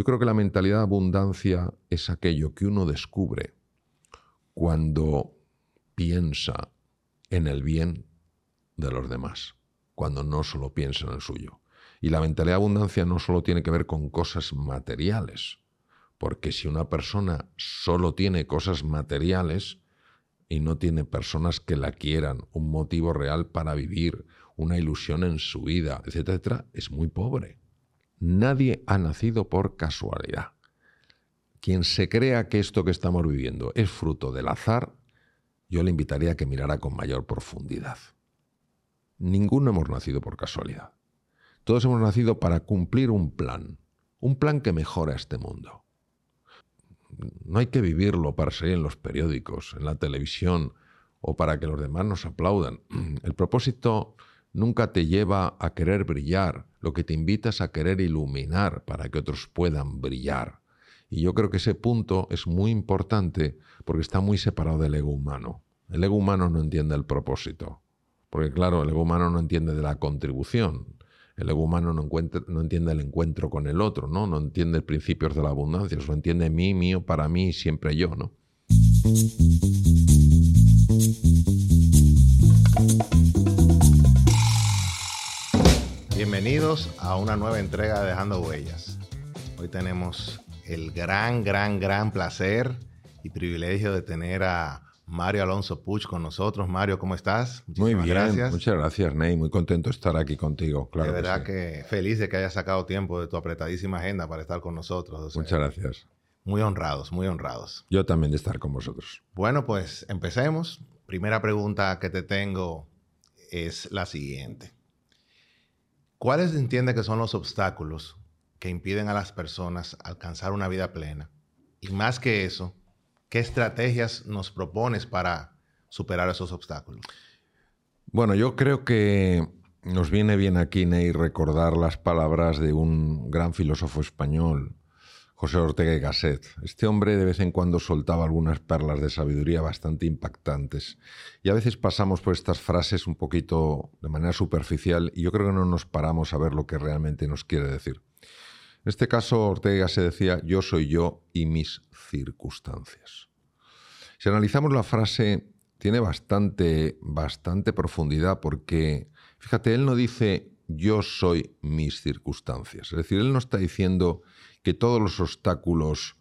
Yo creo que la mentalidad de abundancia es aquello que uno descubre cuando piensa en el bien de los demás, cuando no solo piensa en el suyo. Y la mentalidad de abundancia no solo tiene que ver con cosas materiales, porque si una persona solo tiene cosas materiales y no tiene personas que la quieran, un motivo real para vivir, una ilusión en su vida, etcétera, etcétera, es muy pobre. Nadie ha nacido por casualidad. Quien se crea que esto que estamos viviendo es fruto del azar, yo le invitaría a que mirara con mayor profundidad. Ninguno hemos nacido por casualidad. Todos hemos nacido para cumplir un plan, un plan que mejora este mundo no hay que vivirlo para salir en los periódicos, en la televisión o para que los demás nos aplaudan. El propósito nunca te lleva a querer brillar, lo que te invita es a querer iluminar para que otros puedan brillar. Y yo creo que ese punto es muy importante porque está muy separado del ego humano. El ego humano no entiende el propósito, porque claro, el ego humano no entiende de la contribución, el ego humano no, no entiende el encuentro con el otro, ¿no? No entiende principios de la abundancia, solo entiende mí, mío, para mí, siempre yo, ¿no? Bienvenidos a una nueva entrega de Dejando Huellas. Hoy tenemos el gran, gran, gran placer y privilegio de tener a Mario Alonso Puch con nosotros. Mario, ¿cómo estás? Muy bien, gracias. muchas gracias, Ney. Muy contento de estar aquí contigo. Claro de verdad que, feliz de que hayas sacado tiempo de tu apretadísima agenda para estar con nosotros. muchas gracias. Muy honrados, muy honrados. Yo también de estar con vosotros. Bueno, pues empecemos. Primera pregunta que te tengo es la siguiente. ¿Cuáles entiende que son los obstáculos que impiden a las personas alcanzar una vida plena? Y más que eso, ¿Qué estrategias nos propones para superar esos obstáculos? Bueno, yo creo que nos viene bien aquí, Ney, recordar las palabras de un gran filósofo español, José Ortega y Gasset. Este hombre de vez en cuando soltaba algunas perlas de sabiduría bastante impactantes. Y a veces pasamos por estas frases un poquito de manera superficial y yo creo que no nos paramos a ver lo que realmente nos quiere decir. En este caso, Ortega se decía, yo soy yo y mis circunstancias. Si analizamos la frase, tiene bastante, bastante profundidad porque, fíjate, él no dice yo soy mis circunstancias. Es decir, él no está diciendo que todos los obstáculos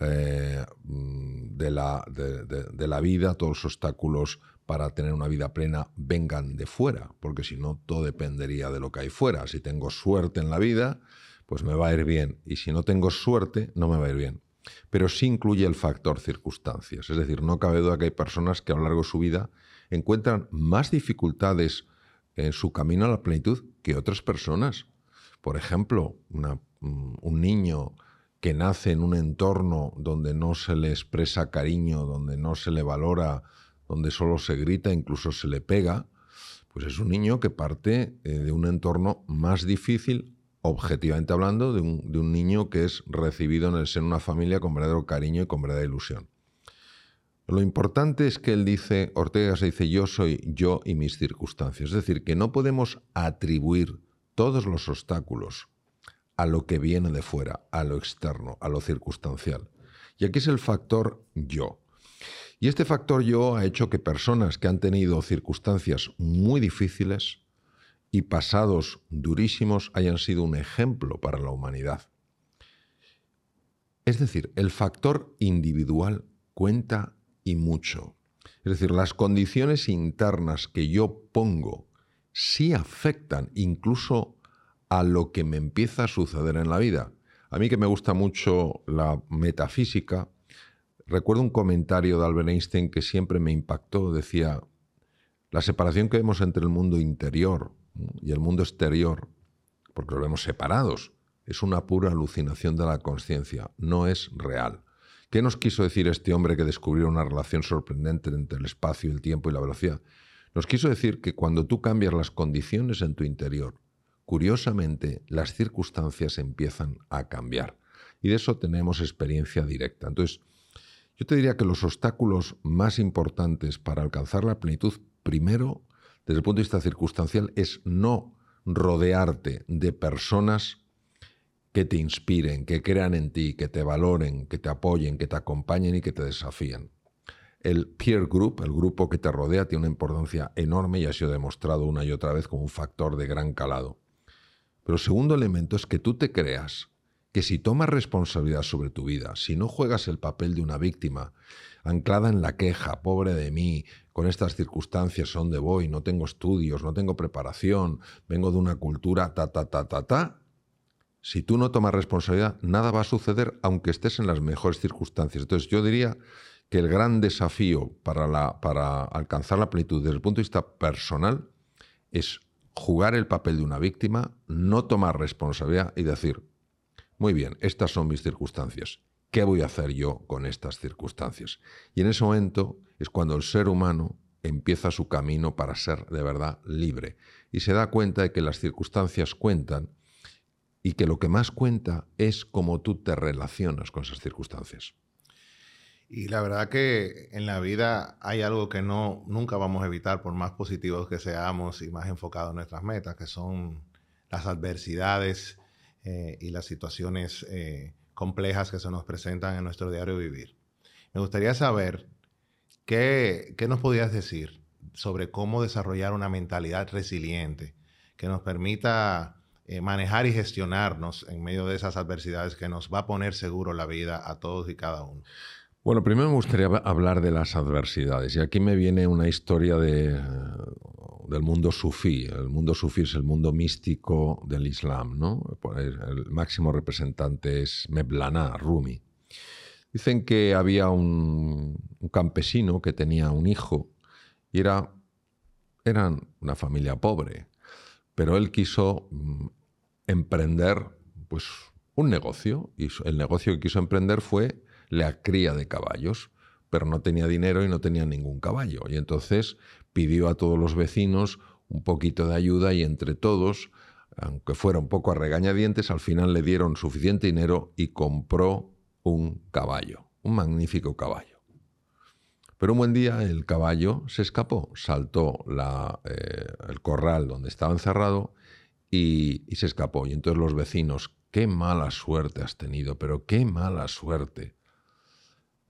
eh, de, la, de, la, vida, todos los obstáculos para tener una vida plena vengan de fuera, porque si no, todo dependería de lo que hay fuera. Si tengo suerte en la vida, pues me va a ir bien. Y si no tengo suerte, no me va a ir bien. Pero sí incluye el factor circunstancias. Es decir, no cabe duda que hay personas que a lo largo de su vida encuentran más dificultades en su camino a la plenitud que otras personas. Por ejemplo, mm, un niño que nace en un entorno donde no se le expresa cariño, donde no se le valora, donde solo se grita, incluso se le pega, pues es un niño que parte eh, de un entorno más difícil objetivamente hablando, de un, niño que es recibido en el seno de una familia con verdadero cariño y con verdadera ilusión. Lo importante es que él dice, Ortega se dice, yo soy yo y mis circunstancias. Es decir, que no podemos atribuir todos los obstáculos a lo que viene de fuera, a lo externo, a lo circunstancial. Y aquí es el factor yo. Y este factor yo ha hecho que personas que han tenido circunstancias muy difíciles, y pasados durísimos hayan sido un ejemplo para la humanidad. Es decir, el factor individual cuenta y mucho. Es decir, las condiciones internas que yo pongo sí afectan incluso a lo que me empieza a suceder en la vida. A mí que me gusta mucho la metafísica, recuerdo un comentario de Albert Einstein que siempre me impactó. Decía, la separación que vemos entre el mundo interior y el mundo exterior, porque lo vemos separados, es una pura alucinación de la conciencia, no es real. ¿Qué nos quiso decir este hombre que descubrió una relación sorprendente entre el espacio, el tiempo y la velocidad? Nos quiso decir que cuando tú cambias las condiciones en tu interior, curiosamente las circunstancias empiezan a cambiar. Y de eso tenemos experiencia directa. Entonces, yo te diría que los obstáculos más importantes para alcanzar la plenitud, primero, desde el punto de vista circunstancial es no rodearte de personas que te inspiren, que crean en ti, que te valoren, que te apoyen, que te acompañen y que te desafíen. El peer group, el grupo que te rodea, tiene una importancia enorme y ha sido demostrado una y otra vez como un factor de gran calado. Pero el segundo elemento es que tú te creas que si tomas responsabilidad sobre tu vida, si no juegas el papel de una víctima, anclada en la queja, pobre de mí, con estas circunstancias, ¿dónde voy? No tengo estudios, no tengo preparación, vengo de una cultura ta, ta, ta, ta, ta. Si tú no tomas responsabilidad, nada va a suceder aunque estés en las mejores circunstancias. Entonces yo diría que el gran desafío para, para alcanzar la plenitud desde el punto de vista personal es jugar el papel de una víctima, no tomar responsabilidad y decir, muy bien, estas son mis circunstancias. ¿Qué voy a hacer yo con estas circunstancias? Y en ese momento es cuando el ser humano empieza su camino para ser de verdad libre y se da cuenta de que las circunstancias cuentan y que lo que más cuenta es cómo tú te relacionas con esas circunstancias. Y la verdad que en la vida hay algo que no nunca vamos a evitar por más positivos que seamos y más enfocados en nuestras metas, que son las adversidades eh, y las situaciones eh, complejas que se nos presentan en nuestro diario vivir. Me gustaría saber qué, qué nos podías decir sobre cómo desarrollar una mentalidad resiliente que nos permita eh, manejar y gestionarnos en medio de esas adversidades que nos va a poner seguro la vida a todos y cada uno. Bueno, primero me gustaría hablar de las adversidades. Y aquí me viene una historia de, del mundo sufí. El mundo sufí es el mundo místico del Islam, ¿no? El máximo representante es Mevlana, Rumi. Dicen que había un, campesino que tenía un hijo y era, eran una familia pobre, pero él quiso mm, emprender pues, un negocio y el negocio que quiso emprender fue la cría de caballos, pero no tenía dinero y no tenía ningún caballo. Y entonces pidió a todos los vecinos un poquito de ayuda y entre todos, aunque fuera un poco a regañadientes, al final le dieron suficiente dinero y compró un caballo, un magnífico caballo. Pero un buen día el caballo se escapó, saltó eh, el corral donde estaba encerrado y, y se escapó. Y entonces los vecinos, qué mala suerte has tenido, pero qué mala suerte.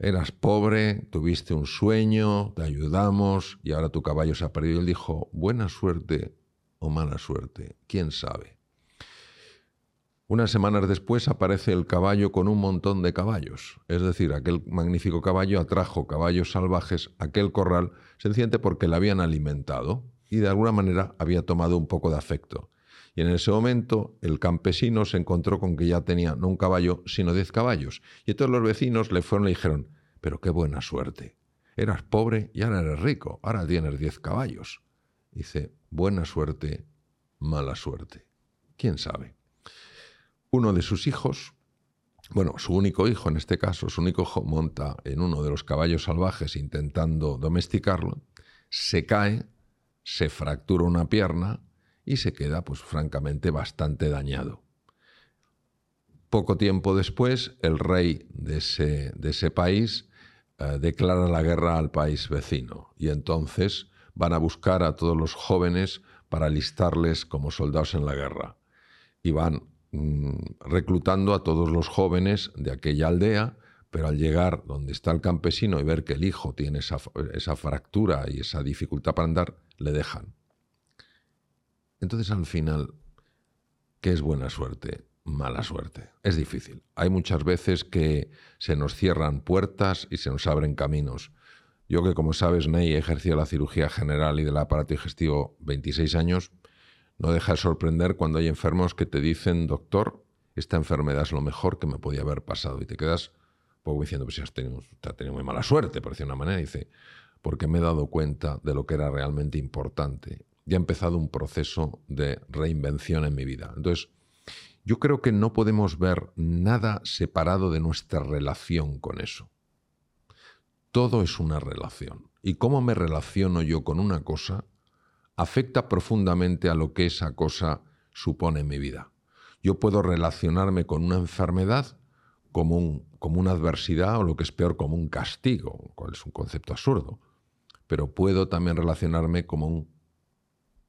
Eras pobre, tuviste un sueño, te ayudamos y ahora tu caballo se ha perdido. Y él dijo, buena suerte o mala suerte, quién sabe. Unas semanas después aparece el caballo con un montón de caballos. Es decir, aquel magnífico caballo atrajo caballos salvajes a aquel corral sencillamente porque le habían alimentado y de alguna manera había tomado un poco de afecto. Y en ese momento el campesino se encontró con que ya tenía no un caballo, sino diez caballos. Y todos los vecinos le fueron y le dijeron, pero qué buena suerte. Eras pobre y ahora eres rico, ahora tienes diez caballos. Dice, buena suerte, mala suerte. ¿Quién sabe? Uno de sus hijos, bueno, su único hijo en este caso, su único hijo monta en uno de los caballos salvajes intentando domesticarlo, se cae, se fractura una pierna y se queda, pues francamente, bastante dañado. Poco tiempo después, el rey de ese, de ese país eh, declara la guerra al país vecino y entonces van a buscar a todos los jóvenes para alistarles como soldados en la guerra. Y van mm, reclutando a todos los jóvenes de aquella aldea, pero al llegar donde está el campesino y ver que el hijo tiene esa, esa fractura y esa dificultad para andar, le dejan. Entonces al final, ¿qué es buena suerte? Mala suerte. Es difícil. Hay muchas veces que se nos cierran puertas y se nos abren caminos. Yo que como sabes, Ney, he ejercido la cirugía general y del aparato digestivo 26 años, no deja de sorprender cuando hay enfermos que te dicen, doctor, esta enfermedad es lo mejor que me podía haber pasado. Y te quedas poco diciendo, pues si has tenido, has tenido muy mala suerte, por decir una manera. dice, porque me he dado cuenta de lo que era realmente importante ya ha empezado un proceso de reinvención en mi vida. Entonces, yo creo que no podemos ver nada separado de nuestra relación con eso. Todo es una relación. Y cómo me relaciono yo con una cosa afecta profundamente a lo que esa cosa supone en mi vida. Yo puedo relacionarme con una enfermedad como, como una adversidad o lo que es peor como un castigo, cual es un concepto absurdo. Pero puedo también relacionarme como un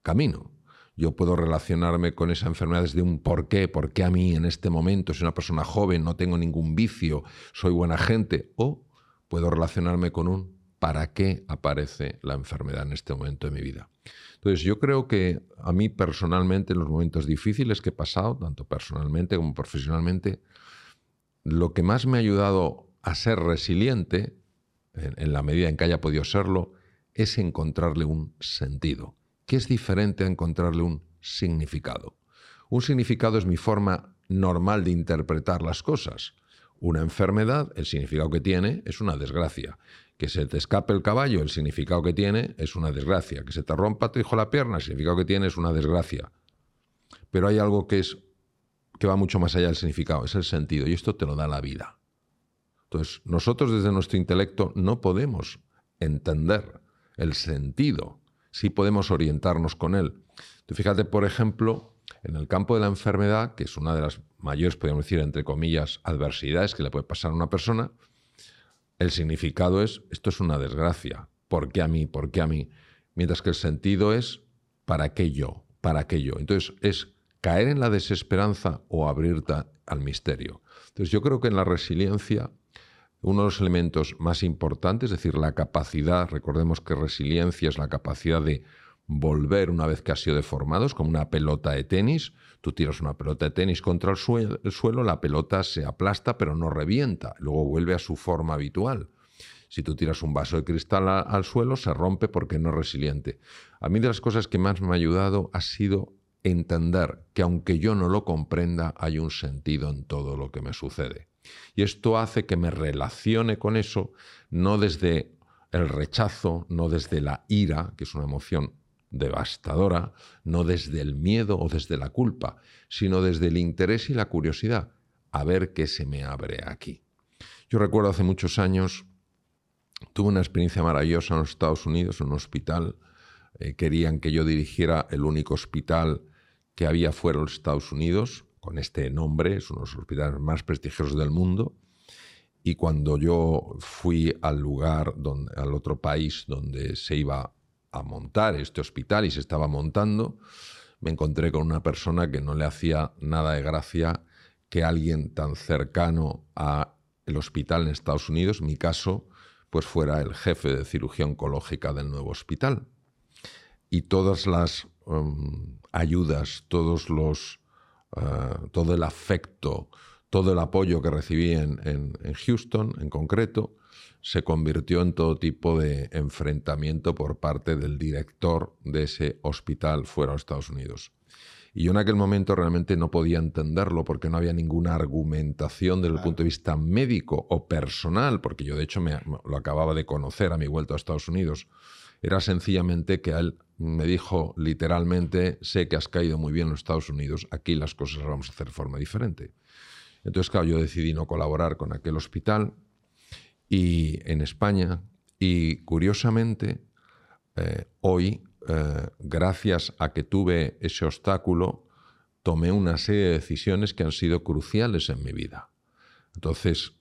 camino. yo puedo relacionarme con esa enfermedad desde un por qué, por qué a mí en este momento, soy una persona joven, no tengo ningún vicio, soy buena gente, o puedo relacionarme con un para qué aparece la enfermedad en este momento de mi vida. Entonces yo creo que a mí personalmente en los momentos difíciles que he pasado, tanto personalmente como profesionalmente, lo que más me ha ayudado a ser resiliente, en, en la medida en que haya podido serlo, es encontrarle un sentido que es diferente a encontrarle un significado. Un significado es mi forma normal de interpretar las cosas. Una enfermedad, el significado que tiene es una desgracia. Que se te escape el caballo, el significado que tiene es una desgracia. Que se te rompa tu hijo la pierna, el significado que tiene es una desgracia. Pero hay algo que es que va mucho más allá del significado, es el sentido, y esto te lo da la vida. Entonces, nosotros desde nuestro intelecto no podemos entender el sentido sí podemos orientarnos con él. Tú fíjate, por ejemplo, en el campo de la enfermedad, que es una de las mayores, podríamos decir, entre comillas, adversidades que le puede pasar a una persona, el significado es, esto es una desgracia, ¿por qué a mí? ¿Por qué a mí? Mientras que el sentido es, ¿para qué yo? ¿Para qué yo? Entonces es caer en la desesperanza o abrirte al misterio. Entonces yo creo que en la resiliencia uno de los elementos más importantes, es decir, la capacidad, recordemos que resiliencia es la capacidad de volver una vez que ha sido deformado, es como una pelota de tenis, tú tiras una pelota de tenis contra el suelo, la pelota se aplasta pero no revienta, luego vuelve a su forma habitual. Si tú tiras un vaso de cristal al suelo, se rompe porque no es resiliente. A mí de las cosas que más me ha ayudado ha sido entender que aunque yo no lo comprenda, hay un sentido en todo lo que me sucede. Y esto hace que me relacione con eso no desde el rechazo, no desde la ira, que es una emoción devastadora, no desde el miedo o desde la culpa, sino desde el interés y la curiosidad, a ver qué se me abre aquí. Yo recuerdo hace muchos años, tuve una experiencia maravillosa en los Estados Unidos, en un hospital, eh, querían que yo dirigiera el único hospital que había fuera de los Estados Unidos, con este nombre, es uno de los hospitales más prestigiosos del mundo. Y cuando yo fui al lugar, al otro país donde se iba a montar este hospital y se estaba montando, me encontré con una persona que no le hacía nada de gracia que alguien tan cercano a el hospital en Estados Unidos, mi caso, pues fuera el jefe de cirugía oncológica del nuevo hospital. Y todas las um, ayudas, todos los eh, todo el afecto, todo el apoyo que recibí en, Houston en concreto, se convirtió en todo tipo de enfrentamiento por parte del director de ese hospital fuera de Estados Unidos. Y yo en aquel momento realmente no podía entenderlo porque no había ninguna argumentación desde el punto de vista médico o personal, porque yo de hecho me, lo acababa de conocer a mi vuelta a Estados Unidos. Era sencillamente que a él me dijo literalmente, sé que has caído muy bien en los Estados Unidos, aquí las cosas las vamos a hacer de forma diferente. Entonces, claro, yo decidí no colaborar con aquel hospital y en España y curiosamente eh, hoy, eh, gracias a que tuve ese obstáculo, tomé una serie de decisiones que han sido cruciales en mi vida. Entonces,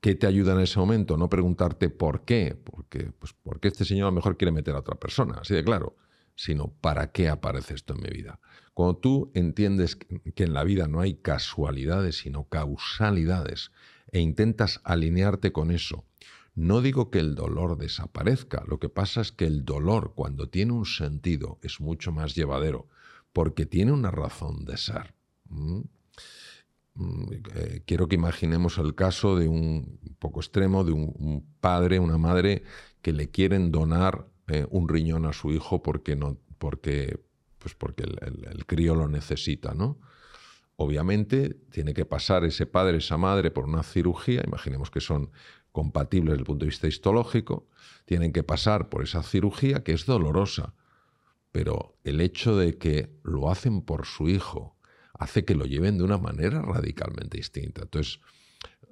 ¿Qué te ayuda en ese momento? No preguntarte por qué, porque, pues, porque este señor a lo mejor quiere meter a otra persona, así de claro, sino para qué aparece esto en mi vida. Cuando tú entiendes que en la vida no hay casualidades, sino causalidades, e intentas alinearte con eso, no digo que el dolor desaparezca, lo que pasa es que el dolor, cuando tiene un sentido, es mucho más llevadero, porque tiene una razón de ser. Eh, quiero que imaginemos el caso de un, poco extremo, de un, padre, una madre que le quieren donar eh, un riñón a su hijo porque, no, porque, pues porque el, crío lo necesita, ¿no? Obviamente tiene que pasar ese padre, esa madre por una cirugía, imaginemos que son compatibles desde el punto de vista histológico, tienen que pasar por esa cirugía que es dolorosa, pero el hecho de que lo hacen por su hijo, hace que lo lleven de una manera radicalmente distinta. Entonces,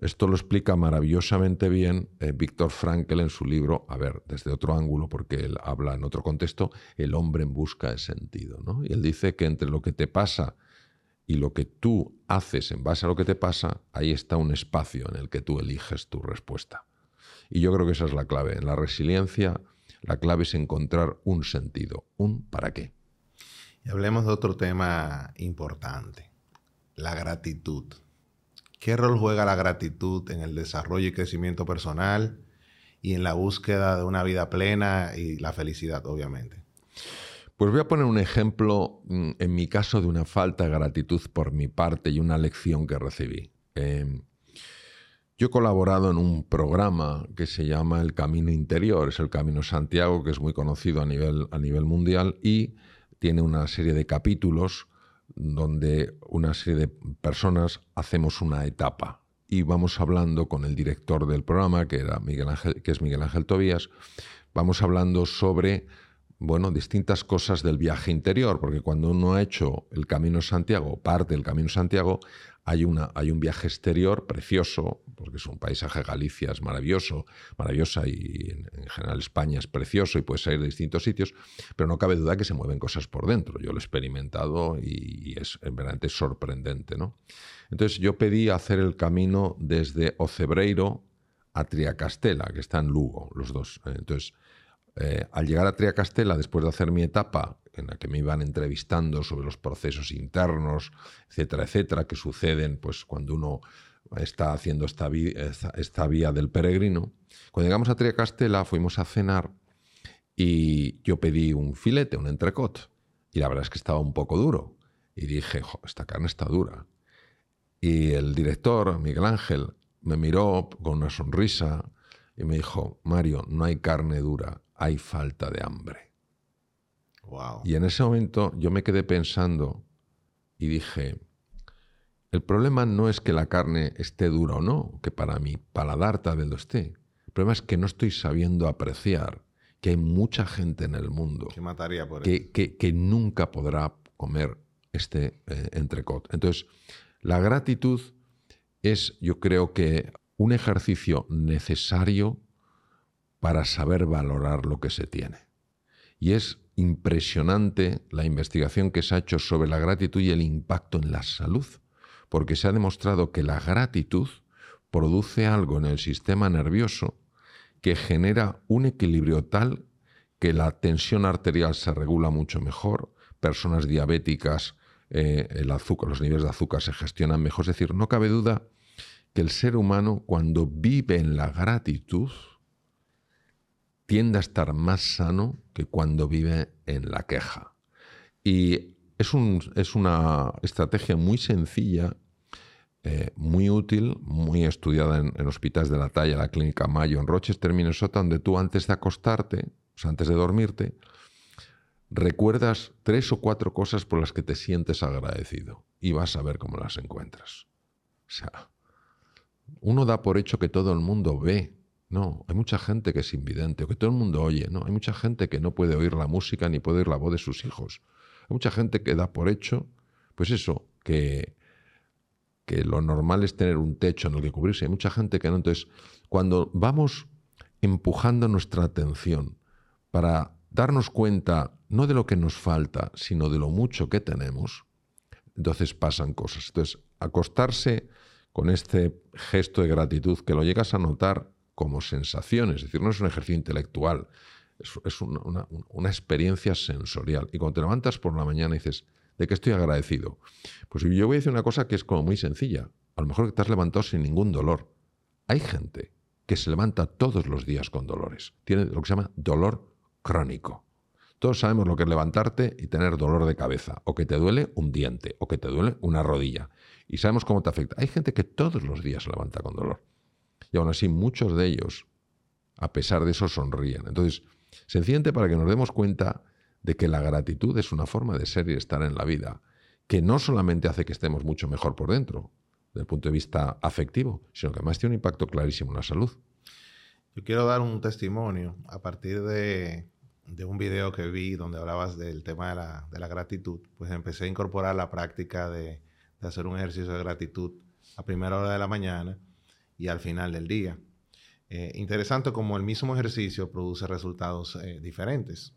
esto lo explica maravillosamente bien eh, Víctor Frankl en su libro, a ver, desde otro ángulo, porque él habla en otro contexto, el hombre en busca de sentido. ¿no? Y él dice que entre lo que te pasa y lo que tú haces en base a lo que te pasa, ahí está un espacio en el que tú eliges tu respuesta. Y yo creo que esa es la clave. En la resiliencia, la clave es encontrar un sentido, un para qué. Hablemos de otro tema importante, la gratitud. ¿Qué rol juega la gratitud en el desarrollo y crecimiento personal y en la búsqueda de una vida plena y la felicidad, obviamente? Pues voy a poner un ejemplo, mm, en mi caso, de una falta de gratitud por mi parte y una lección que recibí. Em, yo he colaborado en un programa que se llama El Camino Interior, es el Camino Santiago, que es muy conocido a nivel, a nivel mundial y tiene una serie de capítulos donde una serie de personas hacemos una etapa. Y vamos hablando con el director del programa, que, era Miguel Ángel, que es Miguel Ángel Tobías, vamos hablando sobre bueno, distintas cosas del viaje interior, porque cuando uno ha hecho el Camino Santiago, parte del Camino Santiago, hay, una, hay un viaje exterior precioso, porque es un paisaje, Galicia es maravilloso, maravillosa y en, general España es precioso y puede salir de distintos sitios, pero no cabe duda que se mueven cosas por dentro. Yo lo he experimentado y, es verdaderamente sorprendente. ¿no? Entonces yo pedí hacer el camino desde Ocebreiro a Triacastela, que está en Lugo, los dos. Entonces, eh, al llegar a Triacastela, después de hacer mi etapa, en la que me iban entrevistando sobre los procesos internos, etcétera, etcétera, que suceden pues, cuando uno está haciendo esta, esta, vía del peregrino. Cuando llegamos a Triacastela fuimos a cenar y yo pedí un filete, un entrecot, y la verdad es que estaba un poco duro. Y dije, esta carne está dura. Y el director, Miguel Ángel, me miró con una sonrisa y me dijo, Mario, no hay carne dura, hay falta de hambre. Y en ese momento yo me quedé pensando y dije, el problema no es que la carne esté dura o no, que para mi paladar tal vez lo esté. El problema es que no estoy sabiendo apreciar que hay mucha gente en el mundo que, que, nunca podrá comer este eh, entrecot. Entonces, la gratitud es, yo creo que, un ejercicio necesario para saber valorar lo que se tiene. Y es impresionante la investigación que se ha hecho sobre la gratitud y el impacto en la salud, porque se ha demostrado que la gratitud produce algo en el sistema nervioso que genera un equilibrio tal que la tensión arterial se regula mucho mejor, personas diabéticas, eh, el azúcar, los niveles de azúcar se gestionan mejor. Es decir, no cabe duda que el ser humano cuando vive en la gratitud, tiende a estar más sano que cuando vive en la queja. Y es, es una estrategia muy sencilla, eh, muy útil, muy estudiada en, hospitales de la talla, la clínica Mayo en Rochester, Minnesota, donde tú antes de acostarte, o sea, antes de dormirte, recuerdas tres o cuatro cosas por las que te sientes agradecido y vas a ver cómo las encuentras. O sea, uno da por hecho que todo el mundo ve no, hay mucha gente que es invidente, o que todo el mundo oye, no, hay mucha gente que no puede oír la música ni puede oír la voz de sus hijos. Hay mucha gente que da por hecho, pues eso, que, que lo normal es tener un techo en el que cubrirse. Hay mucha gente que no. Entonces, cuando vamos empujando nuestra atención para darnos cuenta no de lo que nos falta, sino de lo mucho que tenemos, entonces pasan cosas. Entonces, acostarse con este gesto de gratitud que lo llegas a notar como sensación, es decir, no es un ejercicio intelectual, es, una, experiencia sensorial. Y cuando te levantas por la mañana y dices, ¿de qué estoy agradecido? Pues yo voy a decir una cosa que es como muy sencilla. A lo mejor te has levantado sin ningún dolor. Hay gente que se levanta todos los días con dolores. Tiene lo que se llama dolor crónico. Todos sabemos lo que es levantarte y tener dolor de cabeza, o que te duele un diente, o que te duele una rodilla. Y sabemos cómo te afecta. Hay gente que todos los días se levanta con dolor. Y aún así muchos de ellos, a pesar de eso, sonríen. Entonces, sencillamente para que nos demos cuenta de que la gratitud es una forma de ser y estar en la vida, que no solamente hace que estemos mucho mejor por dentro, desde el punto de vista afectivo, sino que además tiene un impacto clarísimo en la salud. Yo quiero dar un testimonio a partir de, un video que vi donde hablabas del tema de la, gratitud. Pues empecé a incorporar la práctica de, de hacer un ejercicio de gratitud a primera hora de la mañana y al final del día. Eh, interesante como el mismo ejercicio produce resultados eh, diferentes.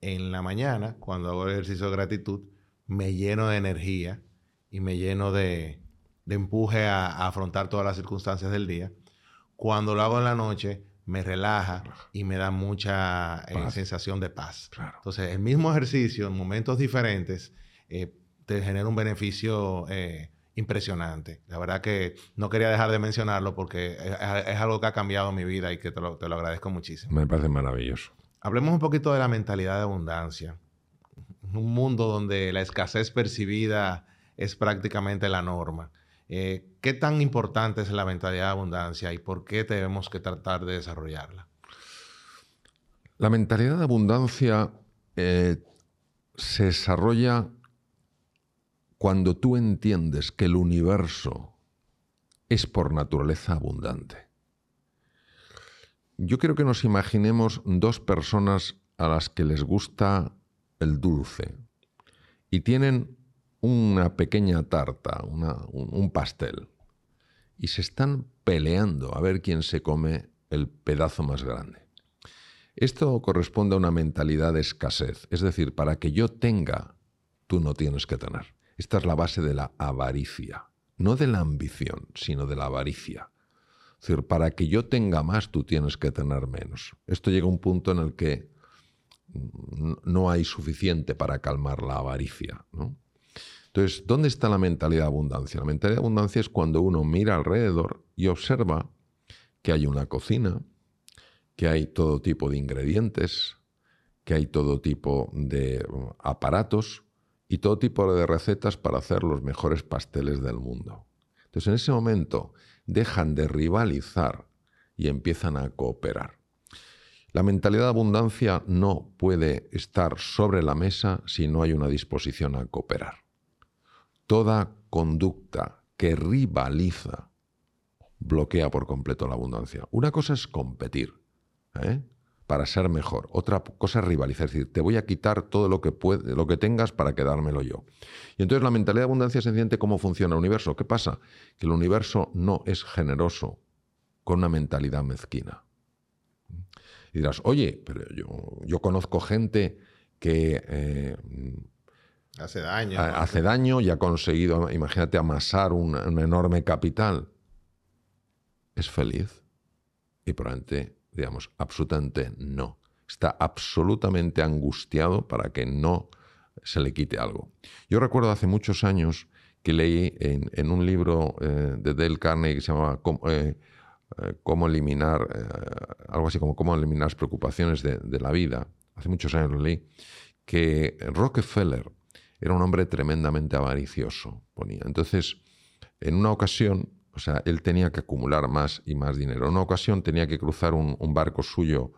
En la mañana, cuando hago el ejercicio de gratitud, me lleno de energía y me lleno de, empuje a, afrontar todas las circunstancias del día. Cuando lo hago en la noche, me relaja y me da mucha eh, sensación de paz. Entonces, el mismo ejercicio en momentos diferentes te genera un beneficio eh, impresionante. La verdad que no quería dejar de mencionarlo porque es, algo que ha cambiado mi vida y que te lo, te lo agradezco muchísimo. Me parece maravilloso. Hablemos un poquito de la mentalidad de abundancia. Un mundo donde la escasez percibida es prácticamente la norma. Eh, ¿Qué tan importante es la mentalidad de abundancia y por qué tenemos que tratar de desarrollarla? La mentalidad de abundancia eh, se desarrolla cuando tú entiendes que el universo es por naturaleza abundante. Yo quiero que nos imaginemos dos personas a las que les gusta el dulce y tienen una pequeña tarta, un, pastel, y se están peleando a ver quién se come el pedazo más grande. Esto corresponde a una mentalidad de escasez, es decir, para que yo tenga, tú no tienes que tener. Esta es la base de la avaricia, no de la ambición, sino de la avaricia. Es decir, para que yo tenga más, tú tienes que tener menos. Esto llega a un punto en el que no hay suficiente para calmar la avaricia. Entonces, ¿dónde está la mentalidad de abundancia? La mentalidad de abundancia es cuando uno mira alrededor y observa que hay una cocina, que hay todo tipo de ingredientes, que hay todo tipo de uh, aparatos y todo tipo de recetas para hacer los mejores pasteles del mundo. Entonces, en ese momento dejan de rivalizar y empiezan a cooperar. La mentalidad de abundancia no puede estar sobre la mesa si no hay una disposición a cooperar toda conducta que rivaliza bloquea por completo la abundancia. Una cosa es competir ¿eh? Para ser mejor, otra cosa es rivalizar, es decir, te voy a quitar todo lo que, puede, lo que tengas para quedármelo yo. Y entonces la mentalidad de abundancia se entiende cómo funciona el universo. ¿Qué pasa? Que el universo no es generoso con una mentalidad mezquina. Y dirás, oye, pero yo, conozco gente que eh, Hace daño. Hace daño y ha conseguido, imagínate, amasar un, enorme capital. ¿Es feliz? Y probablemente, digamos, absolutamente no. Está absolutamente angustiado para que no se le quite algo. Yo recuerdo hace muchos años que leí en, un libro eh, de Dale Carnegie que se llamaba eh, eh, Cómo, eliminar, algo así como Cómo eliminar las preocupaciones de, de la vida. Hace muchos años lo leí, que Rockefeller era un hombre tremendamente avaricioso, ponía. Entonces, en una ocasión, o sea, él tenía que acumular más y más dinero. En una ocasión tenía que cruzar un, barco suyo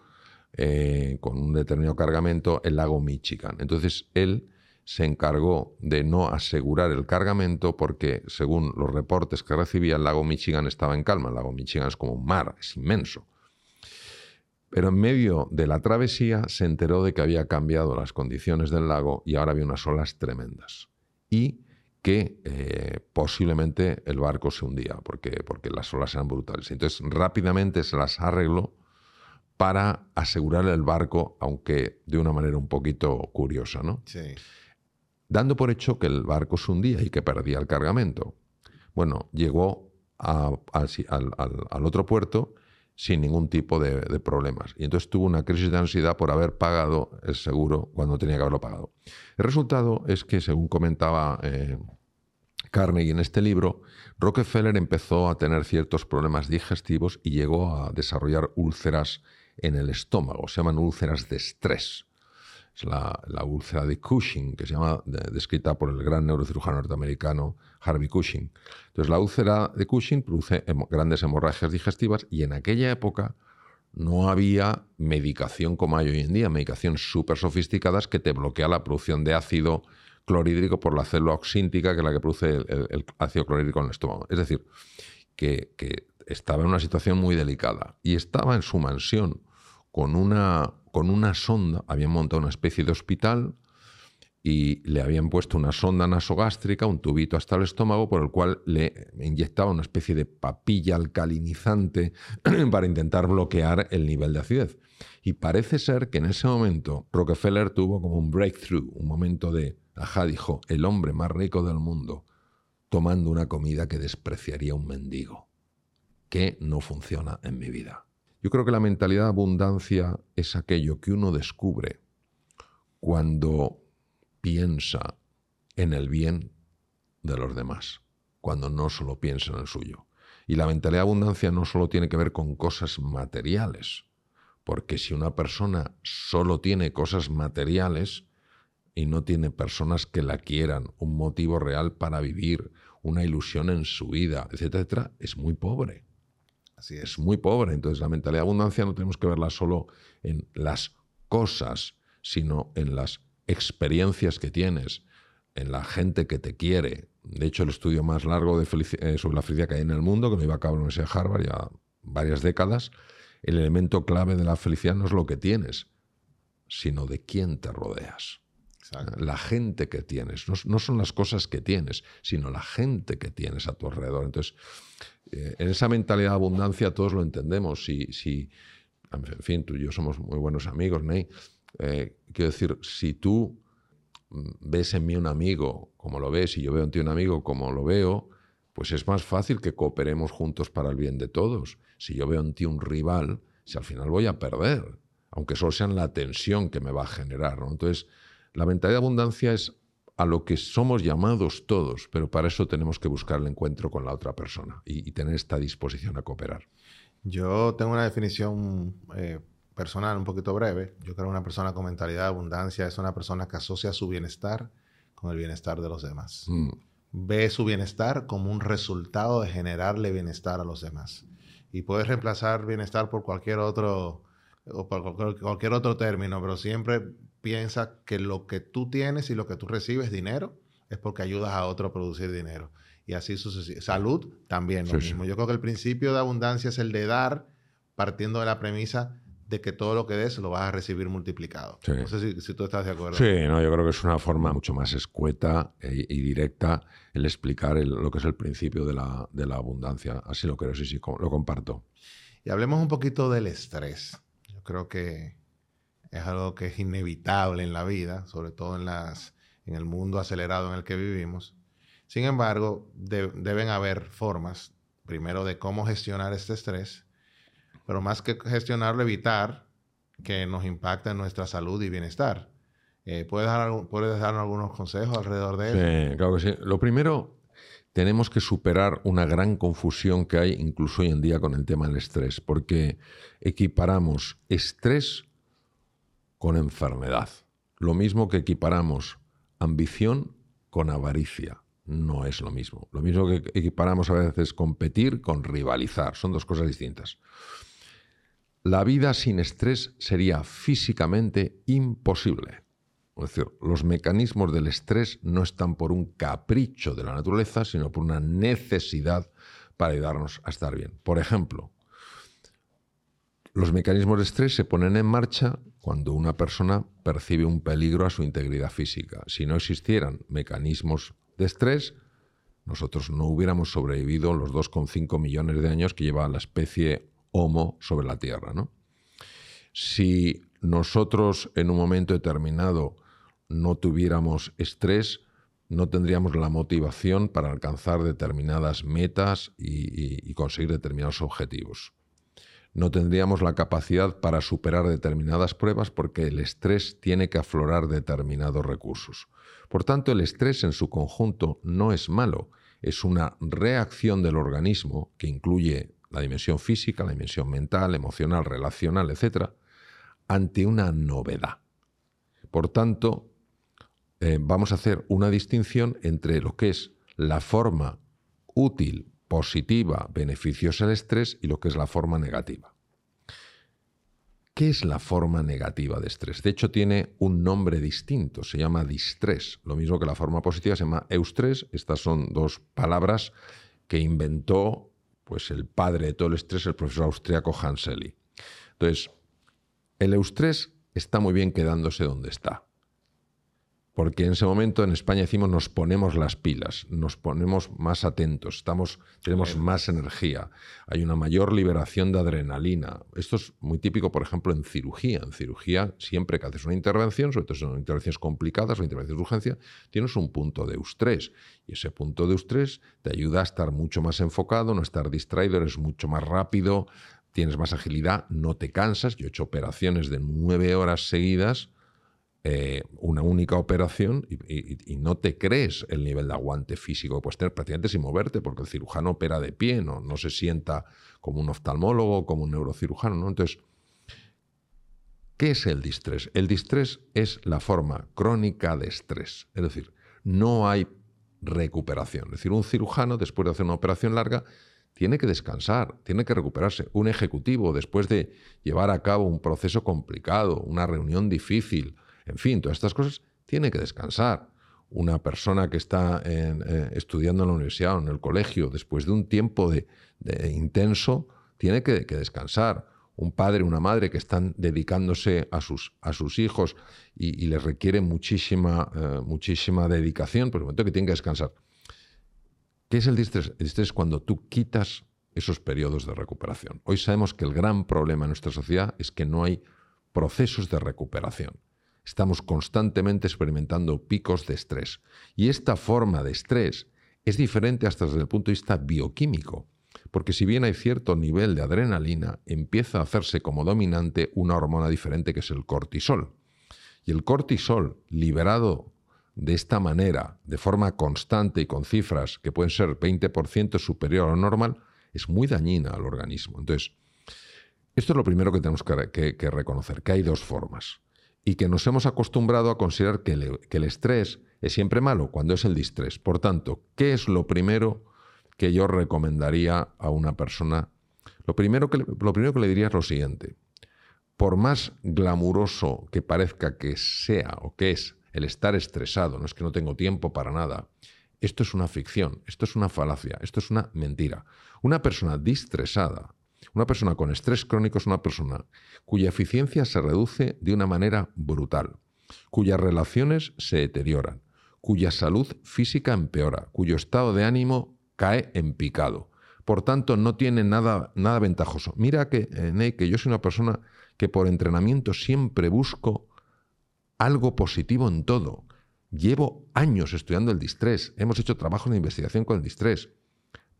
eh, con un determinado cargamento el lago Michigan. Entonces, él se encargó de no asegurar el cargamento porque, según los reportes que recibía, el lago Michigan estaba en calma. El lago Michigan es como un mar, es inmenso. Pero en medio de la travesía se enteró de que había cambiado las condiciones del lago y ahora había unas olas tremendas. Y que eh, posiblemente el barco se hundía, porque, porque las olas eran brutales. Entonces rápidamente se las arregló para asegurar el barco, aunque de una manera un poquito curiosa, ¿no? Sí. Dando por hecho que el barco se hundía y que perdía el cargamento. Bueno, llegó al, al otro puerto sin ningún tipo de, problemas. Y entonces tuvo una crisis de ansiedad por haber pagado el seguro cuando tenía que haberlo pagado. El resultado es que, según comentaba eh, Carnegie en este libro, Rockefeller empezó a tener ciertos problemas digestivos y llegó a desarrollar úlceras en el estómago. Se llaman úlceras de estrés la, úlcera de Cushing, que se llama, descrita por el gran neurocirujano norteamericano Harvey Cushing. Entonces, la úlcera de Cushing produce grandes hemorragias digestivas y en aquella época no había medicación como hay hoy en día, medicación súper sofisticadas que te bloquea la producción de ácido clorhídrico por la célula oxíntica, que es la que produce el, ácido clorhídrico en el estómago. Es decir, que estaba en una situación muy delicada y estaba en su mansión con una, con una sonda, habían montado una especie de hospital y le habían puesto una sonda nasogástrica, un tubito hasta el estómago, por el cual le inyectaba una especie de papilla alcalinizante para intentar bloquear el nivel de acidez. Y parece ser que en ese momento Rockefeller tuvo como un breakthrough, un momento de, ajá, dijo, el hombre más rico del mundo, tomando una comida que despreciaría un mendigo, que no funciona en mi vida. Yo creo que la mentalidad de abundancia es aquello que uno descubre cuando piensa en el bien de los demás, cuando no solo piensa en el suyo. Y la mentalidad de abundancia no solo tiene que ver con cosas materiales, porque si una persona solo tiene cosas materiales y no tiene personas que la quieran, un motivo real para vivir, una ilusión en su vida, etcétera, etcétera, es muy pobre. Así es. muy pobre. Entonces la mentalidad de abundancia no tenemos que verla solo en las cosas, sino en las experiencias que tienes, en la gente que te quiere. De hecho, el estudio más largo de eh, sobre la felicidad que hay en el mundo, que me iba a cabo en la Universidad de Harvard ya varias décadas, el elemento clave de la felicidad no es lo que tienes, sino de quién te rodeas. La gente que tienes. No, son las cosas que tienes, sino la gente que tienes a tu alrededor. Entonces, eh, en esa mentalidad de abundancia todos lo entendemos. Si, si, en fin, tú y yo somos muy buenos amigos, Ney. Eh, quiero decir, si tú mm, ves en mí un amigo como lo ves y yo veo en ti un amigo como lo veo, pues es más fácil que cooperemos juntos para el bien de todos. Si yo veo en ti un rival, si al final voy a perder, aunque solo sea la tensión que me va a generar. Entonces, la mentalidad de abundancia es a lo que somos llamados todos, pero para eso tenemos que buscar el encuentro con la otra persona y, tener esta disposición a cooperar. Yo tengo una definición eh, personal un poquito breve. Yo creo que una persona con mentalidad de abundancia es una persona que asocia su bienestar con el bienestar de los demás. Mm. Ve su bienestar como un resultado de generarle bienestar a los demás. Y puedes reemplazar bienestar por cualquier otro o por cualquier otro término, pero siempre piensa que lo que tú tienes y lo que tú recibes dinero es porque ayudas a otro a producir dinero. Y así sucesivamente. Salud también lo mismo. Yo creo que el principio de abundancia es el de dar partiendo de la premisa de que todo lo que des lo vas a recibir multiplicado. No sé si, tú estás de acuerdo. Sí, no, yo creo que es una forma mucho más escueta e, y directa el explicar lo que es el principio de la, de la abundancia. Así lo creo, sí, sí, lo comparto. Y hablemos un poquito del estrés. Yo creo que es algo que es inevitable en la vida, sobre todo en, las, en el mundo acelerado en el que vivimos. Sin embargo, deben haber formas, primero, de cómo gestionar este estrés, pero más que gestionarlo, evitar que nos impacte en nuestra salud y bienestar. Eh, ¿puedes, dar, ¿Puedes darnos algunos consejos alrededor de eso? Sí, claro que sí. Lo primero, tenemos que superar una gran confusión que hay incluso hoy en día con el tema del estrés, porque equiparamos estrés con enfermedad. Lo mismo que equiparamos ambición con avaricia. No es lo mismo. Lo mismo que equiparamos a veces competir con rivalizar. Son dos cosas distintas. La vida sin estrés sería físicamente imposible. Es decir, los mecanismos del estrés no están por un capricho de la naturaleza, sino por una necesidad para ayudarnos a estar bien. Por ejemplo, los mecanismos de estrés se ponen en marcha cuando una persona percibe un peligro a su integridad física. Si no existieran mecanismos de estrés, nosotros no hubiéramos sobrevivido los 2,5 millones de años que lleva la especie Homo sobre la Tierra. ¿no? Si nosotros en un momento determinado no tuviéramos estrés, no tendríamos la motivación para alcanzar determinadas metas y conseguir determinados objetivos no tendríamos la capacidad para superar determinadas pruebas porque el estrés tiene que aflorar determinados recursos. Por tanto, el estrés en su conjunto no es malo, es una reacción del organismo que incluye la dimensión física, la dimensión mental, emocional, relacional, etc., ante una novedad. Por tanto, eh, vamos a hacer una distinción entre lo que es la forma útil positiva, beneficiosa del estrés y lo que es la forma negativa. ¿Qué es la forma negativa de estrés? De hecho, tiene un nombre distinto, se llama distrés. Lo mismo que la forma positiva se llama eustrés. Estas son dos palabras que inventó pues, el padre de todo el estrés, el profesor austriaco Hans Selye. Entonces, el eustrés está muy bien quedándose donde está porque en ese momento en España decimos nos ponemos las pilas, nos ponemos más atentos, estamos, tenemos más energía, hay una mayor liberación de adrenalina. Esto es muy típico, por ejemplo, en cirugía. En cirugía, siempre que haces una intervención, sobre todo si son intervenciones complicadas o intervenciones de urgencia, tienes un punto de estrés. Y ese punto de estrés te ayuda a estar mucho más enfocado, no estar distraído, eres mucho más rápido, tienes más agilidad, no te cansas. Yo he hecho operaciones de nueve horas seguidas, eh, una única operación, y, no te crees el nivel de aguante físico que puedes tener prácticamente sin moverte, porque el cirujano opera de pie, no, no se sienta como un oftalmólogo, como un neurocirujano. ¿no? Entonces, ¿qué es el distrés? El distrés es la forma crónica de estrés. Es decir, no hay recuperación. Es decir, un cirujano, después de hacer una operación larga, tiene que descansar, tiene que recuperarse. Un ejecutivo, después de llevar a cabo un proceso complicado, una reunión difícil, en fin, todas estas cosas, tiene que descansar. Una persona que está eh, estudiando en la universidad o en el colegio, después de un tiempo de, intenso, tiene que, descansar. Un padre, una madre que están dedicándose a sus, hijos y, les requiere muchísima, eh, muchísima dedicación, por el momento que tienen que descansar. ¿Qué es el distrés? El distrés es cuando tú quitas esos periodos de recuperación. Hoy sabemos que el gran problema en nuestra sociedad es que no hay procesos de recuperación. Estamos constantemente experimentando picos de estrés. Y esta forma de estrés es diferente hasta desde el punto de vista bioquímico, porque si bien hay cierto nivel de adrenalina, empieza a hacerse como dominante una hormona diferente que es el cortisol. Y el cortisol, liberado de esta manera, de forma constante y con cifras que pueden ser 20% superior a lo normal, es muy dañina al organismo. Entonces, esto es lo primero que tenemos que, reconocer, que hay dos formas y que nos hemos acostumbrado a considerar que, el estrés es siempre malo cuando es el distrés. Por tanto, ¿qué es lo primero que yo recomendaría a una persona? Lo primero que, lo primero que le diría es lo siguiente. Por más glamuroso que parezca que sea o que es el estar estresado, no es que no tengo tiempo para nada. Esto es una ficción, esto es una falacia, esto es una mentira. Una persona distresada, una persona con estrés crónico es una persona cuya eficiencia se reduce de una manera brutal, cuyas relaciones se deterioran, cuya salud física empeora, cuyo estado de ánimo cae en picado. Por tanto, no tiene nada, nada ventajoso. Mira que, eh, que yo soy una persona que por entrenamiento siempre busco algo positivo en todo. Llevo años estudiando el distrés, hemos hecho trabajo de investigación con el distrés.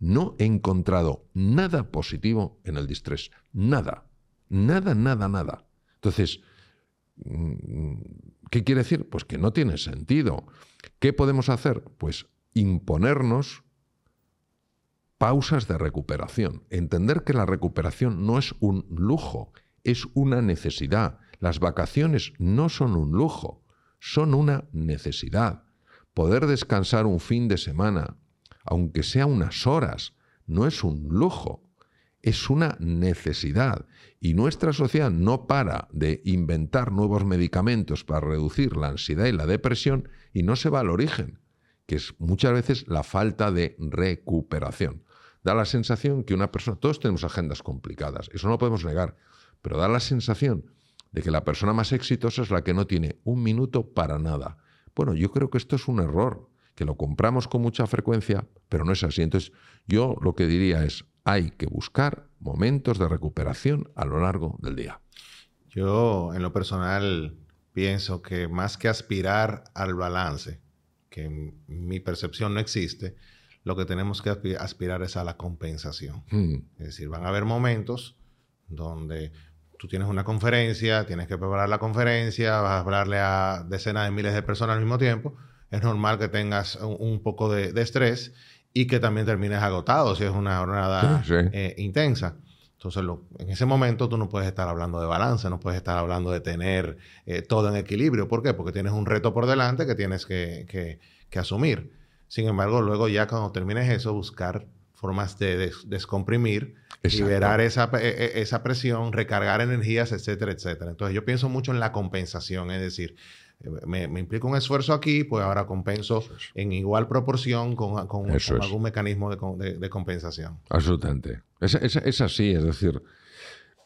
No he encontrado nada positivo en el distrés. Nada. Nada, nada, nada. Entonces, mm, ¿qué quiere decir? Pues que no tiene sentido. ¿Qué podemos hacer? Pues imponernos pausas de recuperación. Entender que la recuperación no es un lujo, es una necesidad. Las vacaciones no son un lujo, son una necesidad. Poder descansar un fin de semana, aunque sea unas horas, no es un lujo, es una necesidad. Y nuestra sociedad no para de inventar nuevos medicamentos para reducir la ansiedad y la depresión y no se va al origen, que es muchas veces la falta de recuperación. Da la sensación que una persona, todos tenemos agendas complicadas, eso no lo podemos negar, pero da la sensación de que la persona más exitosa es la que no tiene un minuto para nada. Bueno, yo creo que esto es un error, que lo compramos con mucha frecuencia, pero no es así. Entonces, yo lo que diría es, hay que buscar momentos de recuperación a lo largo del día. Yo, en lo personal, pienso que más que aspirar al balance, que en mi percepción no existe, lo que tenemos que aspirar es a la compensación. Mm. Es decir, van a haber momentos donde tú tienes una conferencia, tienes que preparar la conferencia, vas a hablarle a decenas de miles de personas al mismo tiempo, es normal que tengas un, poco de, estrés y que también termines agotado si es una jornada eh, intensa. Entonces, en ese momento tú no puedes estar hablando de balance, no puedes estar hablando de tener eh, todo en equilibrio. ¿Por qué? Porque tienes un reto por delante que tienes que, asumir. Sin embargo, luego ya cuando termines eso, buscar formas de descomprimir liberar esa, e, e, esa presión, recargar energías, etcétera, etcétera. Entonces yo pienso mucho en la compensación, es decir, me, me implica un esfuerzo aquí, pues ahora compenso en igual proporción con, con, algún mecanismo de, compensación. Absolutamente. Es, es, así, es decir,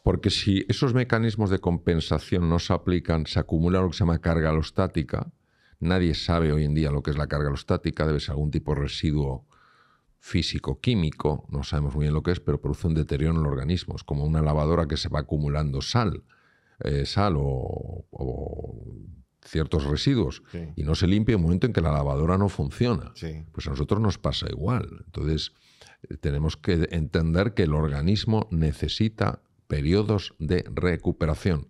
porque si esos mecanismos de compensación no se aplican, se acumula lo que se llama carga alostática. Nadie sabe hoy en día lo que es la carga alostática, debe ser algún tipo de residuo físico-químico, no sabemos muy bien lo que es, pero produce un deterioro en el organismo. Es como una lavadora que se va acumulando sal, eh, sal o, ciertos residuos y no se limpia en un momento en que la lavadora no funciona. Pues a nosotros nos pasa igual. Entonces, eh, tenemos que entender que el organismo necesita periodos de recuperación.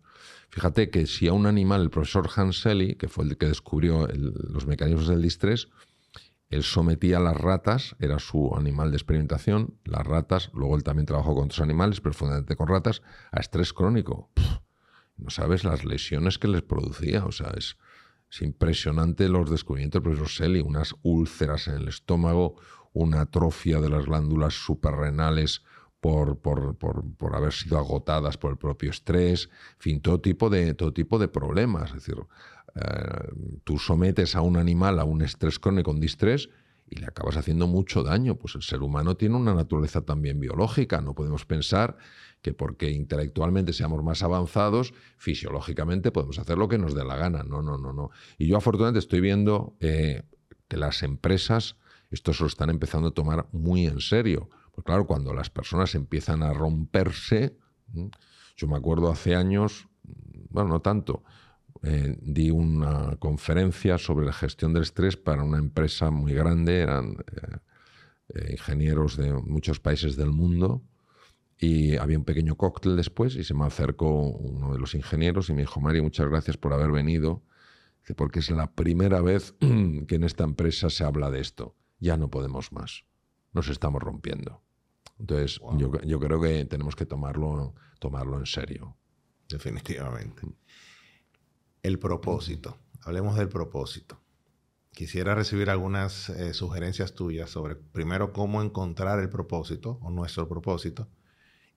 Fíjate que si a un animal, el profesor Hanseli, que fue el que descubrió los mecanismos del distrés, él sometía a las ratas, era su animal de experimentación, las ratas, luego él también trabajó con otros animales, pero fundamentalmente con ratas, a estrés crónico. No sabes las lesiones que les producía, o sea, es, impresionante los descubrimientos del profesor Selly, unas úlceras en el estómago, una atrofia de las glándulas suprarrenales por, por, por, haber sido agotadas por el propio estrés, en fin, todo tipo de, todo tipo de problemas. Es decir, eh, tú sometes a un animal a un estrés crónico, un distrés, y le acabas haciendo mucho daño. Pues el ser humano tiene una naturaleza también biológica. No podemos pensar que porque intelectualmente seamos más avanzados, fisiológicamente podemos hacer lo que nos dé la gana. No, no, no, no. Y yo afortunadamente estoy viendo eh, que las empresas esto se lo están empezando a tomar muy en serio. Pues claro, cuando las personas empiezan a romperse, yo me acuerdo hace años, bueno, no tanto, eh, di una conferencia sobre la gestión del estrés para una empresa muy grande, eran eh, ingenieros de muchos países del mundo, y había un pequeño cóctel después y se me acercó uno de los ingenieros y me dijo, Mario, muchas gracias por haber venido, porque es la primera vez que en esta empresa se habla de esto. Ya no podemos más, nos estamos rompiendo. Entonces, yo, yo, creo que tenemos que tomarlo, tomarlo en serio. Definitivamente. El propósito. Hablemos del propósito. Quisiera recibir algunas eh, sugerencias tuyas sobre, primero, cómo encontrar el propósito o nuestro propósito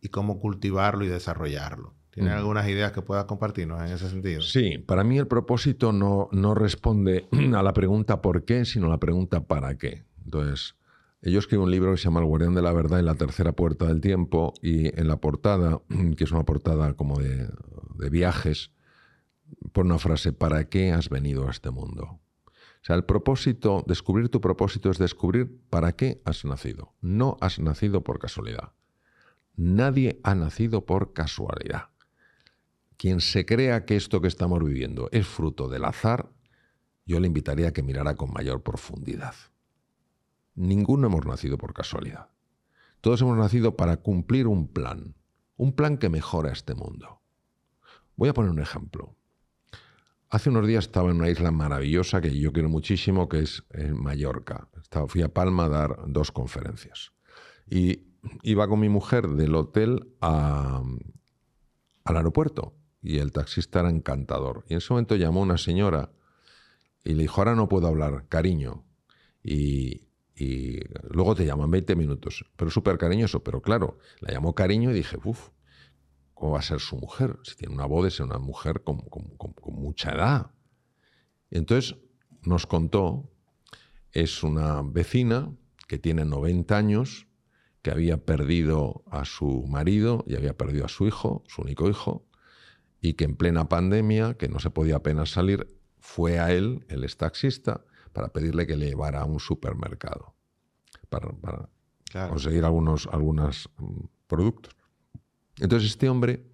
y cómo cultivarlo y desarrollarlo. ¿Tienes mm. algunas ideas que puedas compartirnos en ese sentido? Sí, para mí el propósito no, no responde a la pregunta por qué, sino a la pregunta para qué. Entonces, yo escribo un libro que se llama El Guardián de la Verdad y la Tercera Puerta del Tiempo, y en la portada, que es una portada como de, de viajes, por una frase, ¿para qué has venido a este mundo? O sea, el propósito, descubrir tu propósito es descubrir para qué has nacido. No has nacido por casualidad. Nadie ha nacido por casualidad. Quien se crea que esto que estamos viviendo es fruto del azar, yo le invitaría a que mirara con mayor profundidad. Ninguno hemos nacido por casualidad. Todos hemos nacido para cumplir un plan, un plan que mejora este mundo. Voy a poner un ejemplo. Hace unos días estaba en una isla maravillosa que yo quiero muchísimo, que es en Mallorca. Estaba, fui a Palma a dar dos conferencias. Y iba con mi mujer del hotel al aeropuerto y el taxista era encantador. Y en ese momento llamó una señora y le dijo, ahora no puedo hablar, cariño. Y, y luego te llaman 20 minutos. Pero súper cariñoso. Pero claro, la llamó cariño y dije, uff, ¿Cómo va a ser su mujer? Si tiene una voz de ser una mujer con, mucha edad. Entonces nos contó, es una vecina que tiene 90 años, que había perdido a su marido y había perdido a su hijo, su único hijo, y que en plena pandemia, que no se podía apenas salir, fue a él, el es taxista, para pedirle que le llevara a un supermercado para, conseguir algunos, algunos mm, productos. Entonces este hombre,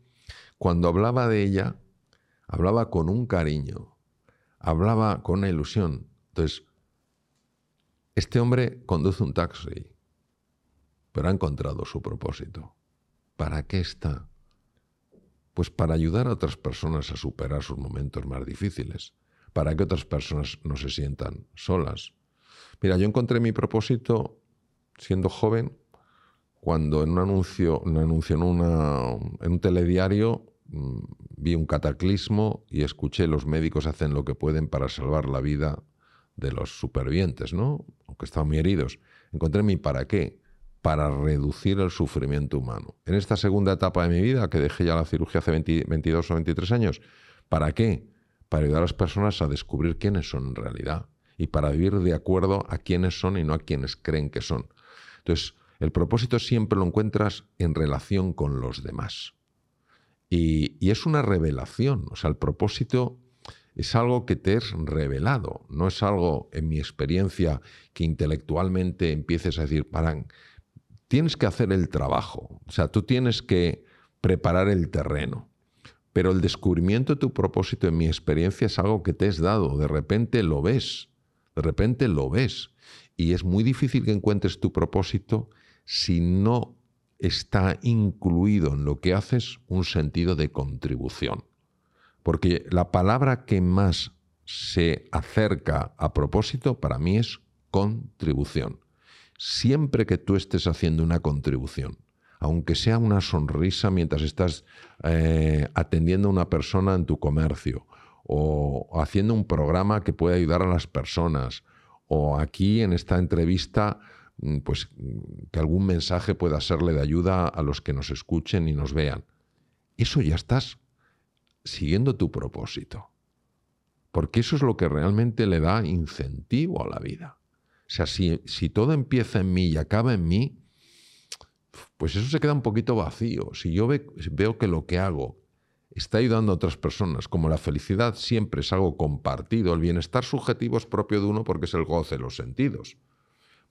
cuando hablaba de ella, hablaba con un cariño, hablaba con una ilusión. Entonces, este hombre conduce un taxi, pero ha encontrado su propósito. ¿Para qué está? Pues para ayudar a otras personas a superar sus momentos más difíciles, para que otras personas no se sientan solas. Mira, yo encontré mi propósito siendo joven cuando en un anuncio, un anuncio en, un telediario mm, vi un cataclismo y escuché los médicos hacen lo que pueden para salvar la vida de los supervivientes, ¿no? Aunque estaban muy heridos. Encontré mi para qué, para reducir el sufrimiento humano. En esta segunda etapa de mi vida, que dejé ya la cirugía hace 22 o 23 años, ¿para qué? Para ayudar a las personas a descubrir quiénes son en realidad y para vivir de acuerdo a quiénes son y no a quienes creen que son. Entonces, el propósito siempre lo encuentras en relación con los demás. Y, es una revelación, o sea, el propósito es algo que te es revelado, no es algo, en mi experiencia, que intelectualmente empieces a decir, paran, tienes que hacer el trabajo, o sea, tú tienes que preparar el terreno. Pero el descubrimiento de tu propósito, en mi experiencia, es algo que te es dado, de repente lo ves, de repente lo ves. Y es muy difícil que encuentres tu propósito si no está incluido en lo que haces un sentido de contribución. Porque la palabra que más se acerca a propósito para mí es contribución. Siempre que tú estés haciendo una contribución, aunque sea una sonrisa mientras estás eh, atendiendo a una persona en tu comercio, o haciendo un programa que pueda ayudar a las personas, o aquí en esta entrevista, mm, pues que algún mensaje pueda serle de ayuda a los que nos escuchen y nos vean. Eso ya estás siguiendo tu propósito. Porque eso es lo que realmente le da incentivo a la vida. Sea, si, si todo empieza en mí y acaba en mí, pues eso se queda un poquito vacío. Si yo veo que lo que hago está ayudando a otras personas, como la felicidad siempre es algo compartido, el bienestar subjetivo es propio de uno porque es el goce de los sentidos.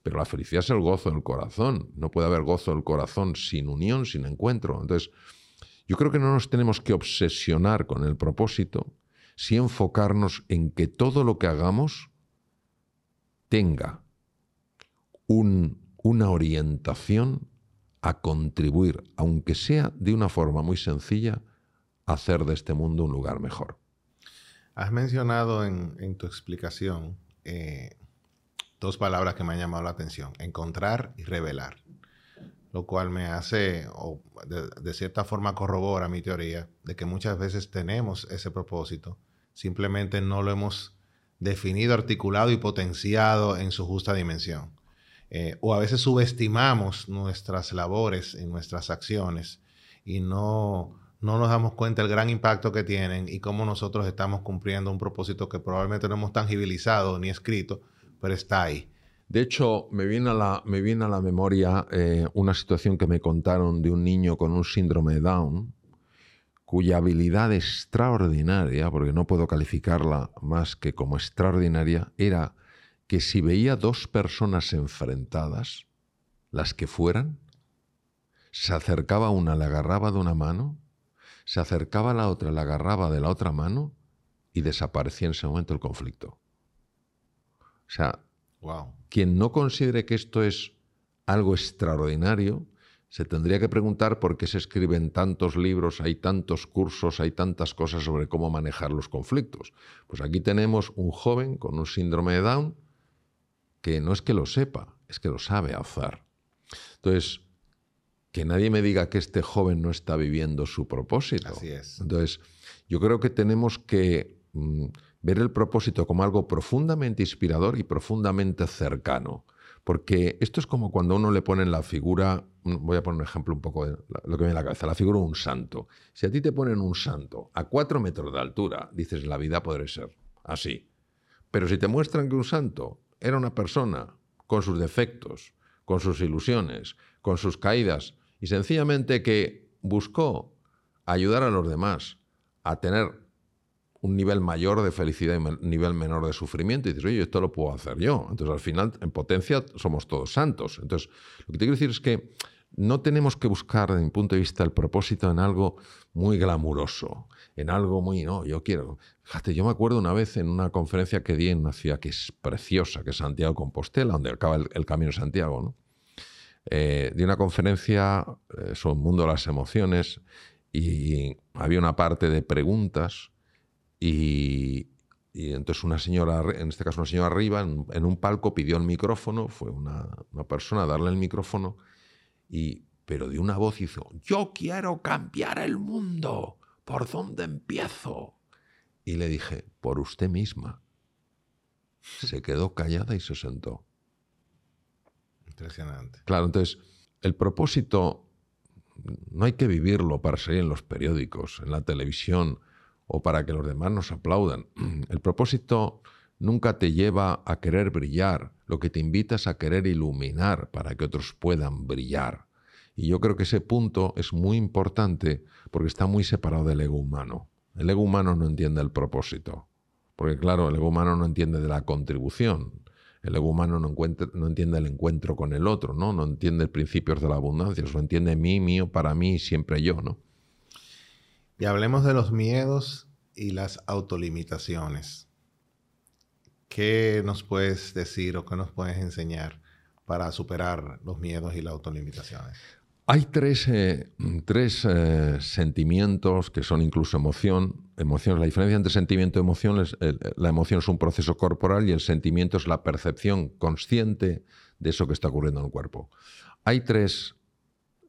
Pero la felicidad es el gozo del corazón. No puede haber gozo del corazón sin unión, sin encuentro. Entonces, yo creo que no nos tenemos que obsesionar con el propósito, si enfocarnos en que todo lo que hagamos tenga una orientación a contribuir, aunque sea de una forma muy sencilla, a hacer de este mundo un lugar mejor. Has mencionado en, tu explicación eh, dos palabras que me han llamado la atención, encontrar y revelar, lo cual me hace, o de, cierta forma corrobora mi teoría de que muchas veces tenemos ese propósito, simplemente no lo hemos definido, articulado y potenciado en su justa dimensión. Eh, o a veces subestimamos nuestras labores y nuestras acciones y no, no nos damos cuenta del gran impacto que tienen y cómo nosotros estamos cumpliendo un propósito que probablemente no hemos tangibilizado ni escrito, pero está ahí. De hecho, me viene a la, me viene a la memoria eh, una situación que me contaron de un niño con un síndrome de Down, cuya habilidad extraordinaria, porque no puedo calificarla más que como extraordinaria, era que si veía dos personas enfrentadas, las que fueran, se acercaba una, le agarraba de una mano, se acercaba a la otra, le agarraba de la otra mano y desaparecía en ese momento el conflicto. O sea, quien no considere que esto es algo extraordinario, se tendría que preguntar por qué se escriben tantos libros, hay tantos cursos, hay tantas cosas sobre cómo manejar los conflictos. Pues aquí tenemos un joven con un síndrome de Down que no es que lo sepa, es que lo sabe hacer. Entonces, que nadie me diga que este joven no está viviendo su propósito. Así es. Entonces, yo creo que tenemos que mm, ver el propósito como algo profundamente inspirador y profundamente cercano. Porque esto es como cuando uno le pone la figura, voy a poner un ejemplo un poco de lo que me viene a la cabeza, la figura de un santo. Si a ti te ponen un santo a cuatro metros de altura, dices, la vida podré ser así. Pero si te muestran que un santo era una persona con sus defectos, con sus ilusiones, con sus caídas, y sencillamente que buscó ayudar a los demás a tener un nivel mayor de felicidad y un nivel menor de sufrimiento. Y dices, oye, esto lo puedo hacer yo. Entonces, al final, en potencia, somos todos santos. Entonces, lo que te quiero decir es que no tenemos que buscar, desde mi punto de vista, el propósito en algo muy glamuroso, en algo muy, no, yo quiero. Fíjate, yo me acuerdo una vez en una conferencia que di en una ciudad que es preciosa, que es Santiago Compostela, donde acaba el, Camino de Santiago, ¿no? Eh, di una conferencia eh, sobre el mundo de las emociones y había una parte de preguntas y, entonces una señora, en este caso una señora arriba, en, un palco pidió el micrófono, fue una, persona a darle el micrófono, y, pero de una voz hizo, yo quiero cambiar el mundo, ¿por dónde empiezo? Y le dije, por usted misma. Se quedó callada y se sentó. Impresionante. Claro, entonces, el propósito no hay que vivirlo para salir en los periódicos, en la televisión, o para que los demás nos aplaudan. El propósito nunca te lleva a querer brillar, lo que te invita es a querer iluminar para que otros puedan brillar. Y yo creo que ese punto es muy importante porque está muy separado del ego humano. El ego humano no entiende el propósito, porque claro, el ego humano no entiende de la contribución. El ego humano no, no entiende el encuentro con el otro, ¿no? No entiende principios de la abundancia, solo entiende mí, mío, para mí, siempre yo, ¿no? Y hablemos de los miedos y las autolimitaciones. ¿Qué nos puedes decir o qué nos puedes enseñar para superar los miedos y las autolimitaciones? Hay tres, eh, tres eh, sentimientos que son incluso emoción. La diferencia entre sentimiento y emoción es la emoción es un proceso corporal y el sentimiento es la percepción consciente de eso que está ocurriendo en el cuerpo. Hay tres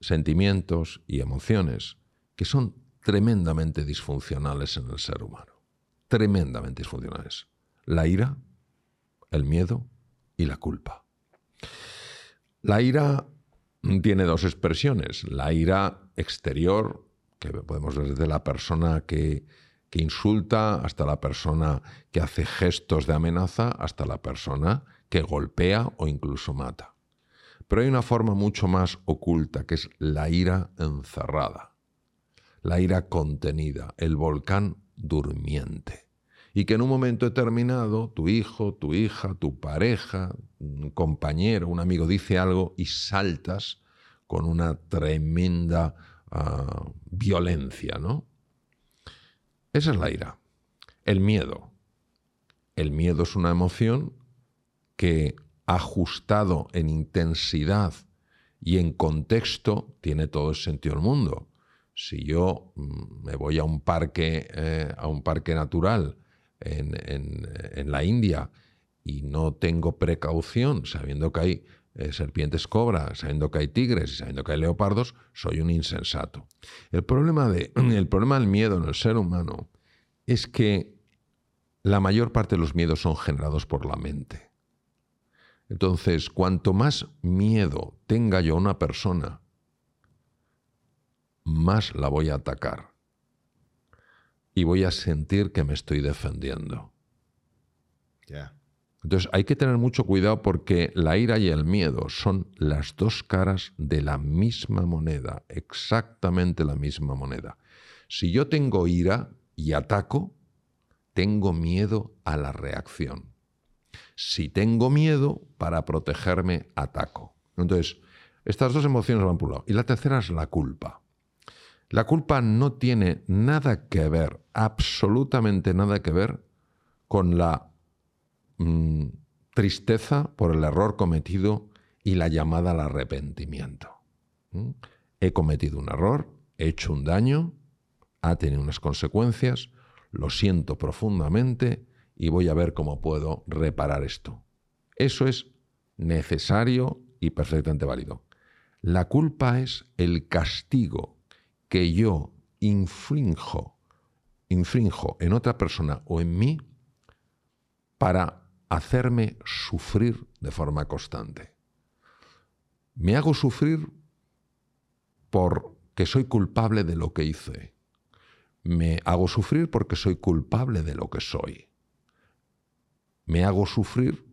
sentimientos y emociones que son tremendamente disfuncionales en el ser humano. Tremendamente disfuncionales. La ira, el miedo y la culpa. La ira tiene dos expresiones. La ira exterior, que podemos ver desde la persona que, que insulta hasta la persona que hace gestos de amenaza, hasta la persona que golpea o incluso mata. Pero hay una forma mucho más oculta, que es la ira encerrada, la ira contenida, el volcán durmiente. Y que en un momento determinado tu hijo, tu hija, tu pareja, un compañero, un amigo dice algo y saltas con una tremenda ah, violencia, ¿no? Esa es la ira. El miedo. El miedo es una emoción que ajustado en intensidad y en contexto tiene todo el sentido del mundo. Si yo mm, me voy a un parque, eh, a un parque natural en, la India y no tengo precaución, sabiendo que hay eh, serpientes cobra, sabiendo que hay tigres y sabiendo que hay leopardos, soy un insensato. El problema, de, el problema del miedo en el ser humano es que la mayor parte de los miedos son generados por la mente. Entonces, cuanto más miedo tenga yo a una persona, más la voy a atacar. Y voy a sentir que me estoy defendiendo. Entonces hay que tener mucho cuidado porque la ira y el miedo son las dos caras de la misma moneda, exactamente la misma moneda. Si yo tengo ira y ataco, tengo miedo a la reacción. Si tengo miedo, para protegerme, ataco. Entonces, estas dos emociones van por un lado. Y la tercera es la culpa. La culpa no tiene nada que ver, absolutamente nada que ver, con la mm, tristeza por el error cometido y la llamada al arrepentimiento. ¿Mm? He cometido un error, he hecho un daño, ha tenido unas consecuencias, lo siento profundamente y voy a ver cómo puedo reparar esto. Eso es necesario y perfectamente válido. La culpa es el castigo que yo infrinjo, en otra persona o en mí para hacerme sufrir de forma constante. Me hago sufrir porque soy culpable de lo que hice. Me hago sufrir porque soy culpable de lo que soy me hago sufrir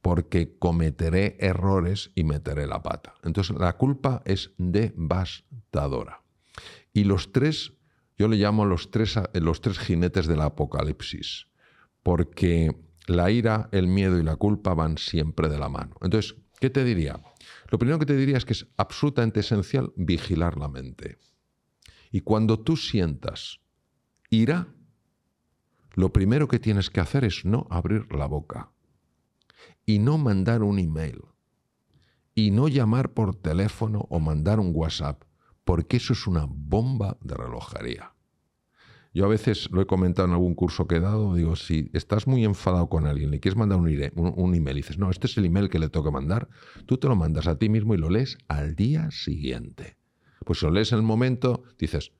porque cometeré errores y meteré la pata. Entonces la culpa es devastadora. Y los tres, yo le llamo los tres, los tres jinetes del apocalipsis, porque la ira, el miedo y la culpa van siempre de la mano. Entonces, ¿qué te diría? Lo primero que te diría es que es absolutamente esencial vigilar la mente. Y cuando tú sientas ira, lo primero que tienes que hacer es no abrir la boca y no mandar un email y no llamar por teléfono o mandar un WhatsApp, porque eso es una bomba de relojería. Yo a veces lo he comentado en algún curso que he dado, digo, si estás muy enfadado con alguien, le quieres mandar un, email y dices, no, este es el email que le toca mandar, tú te lo mandas a ti mismo y lo lees al día siguiente. Pues si lo lees en el momento, dices,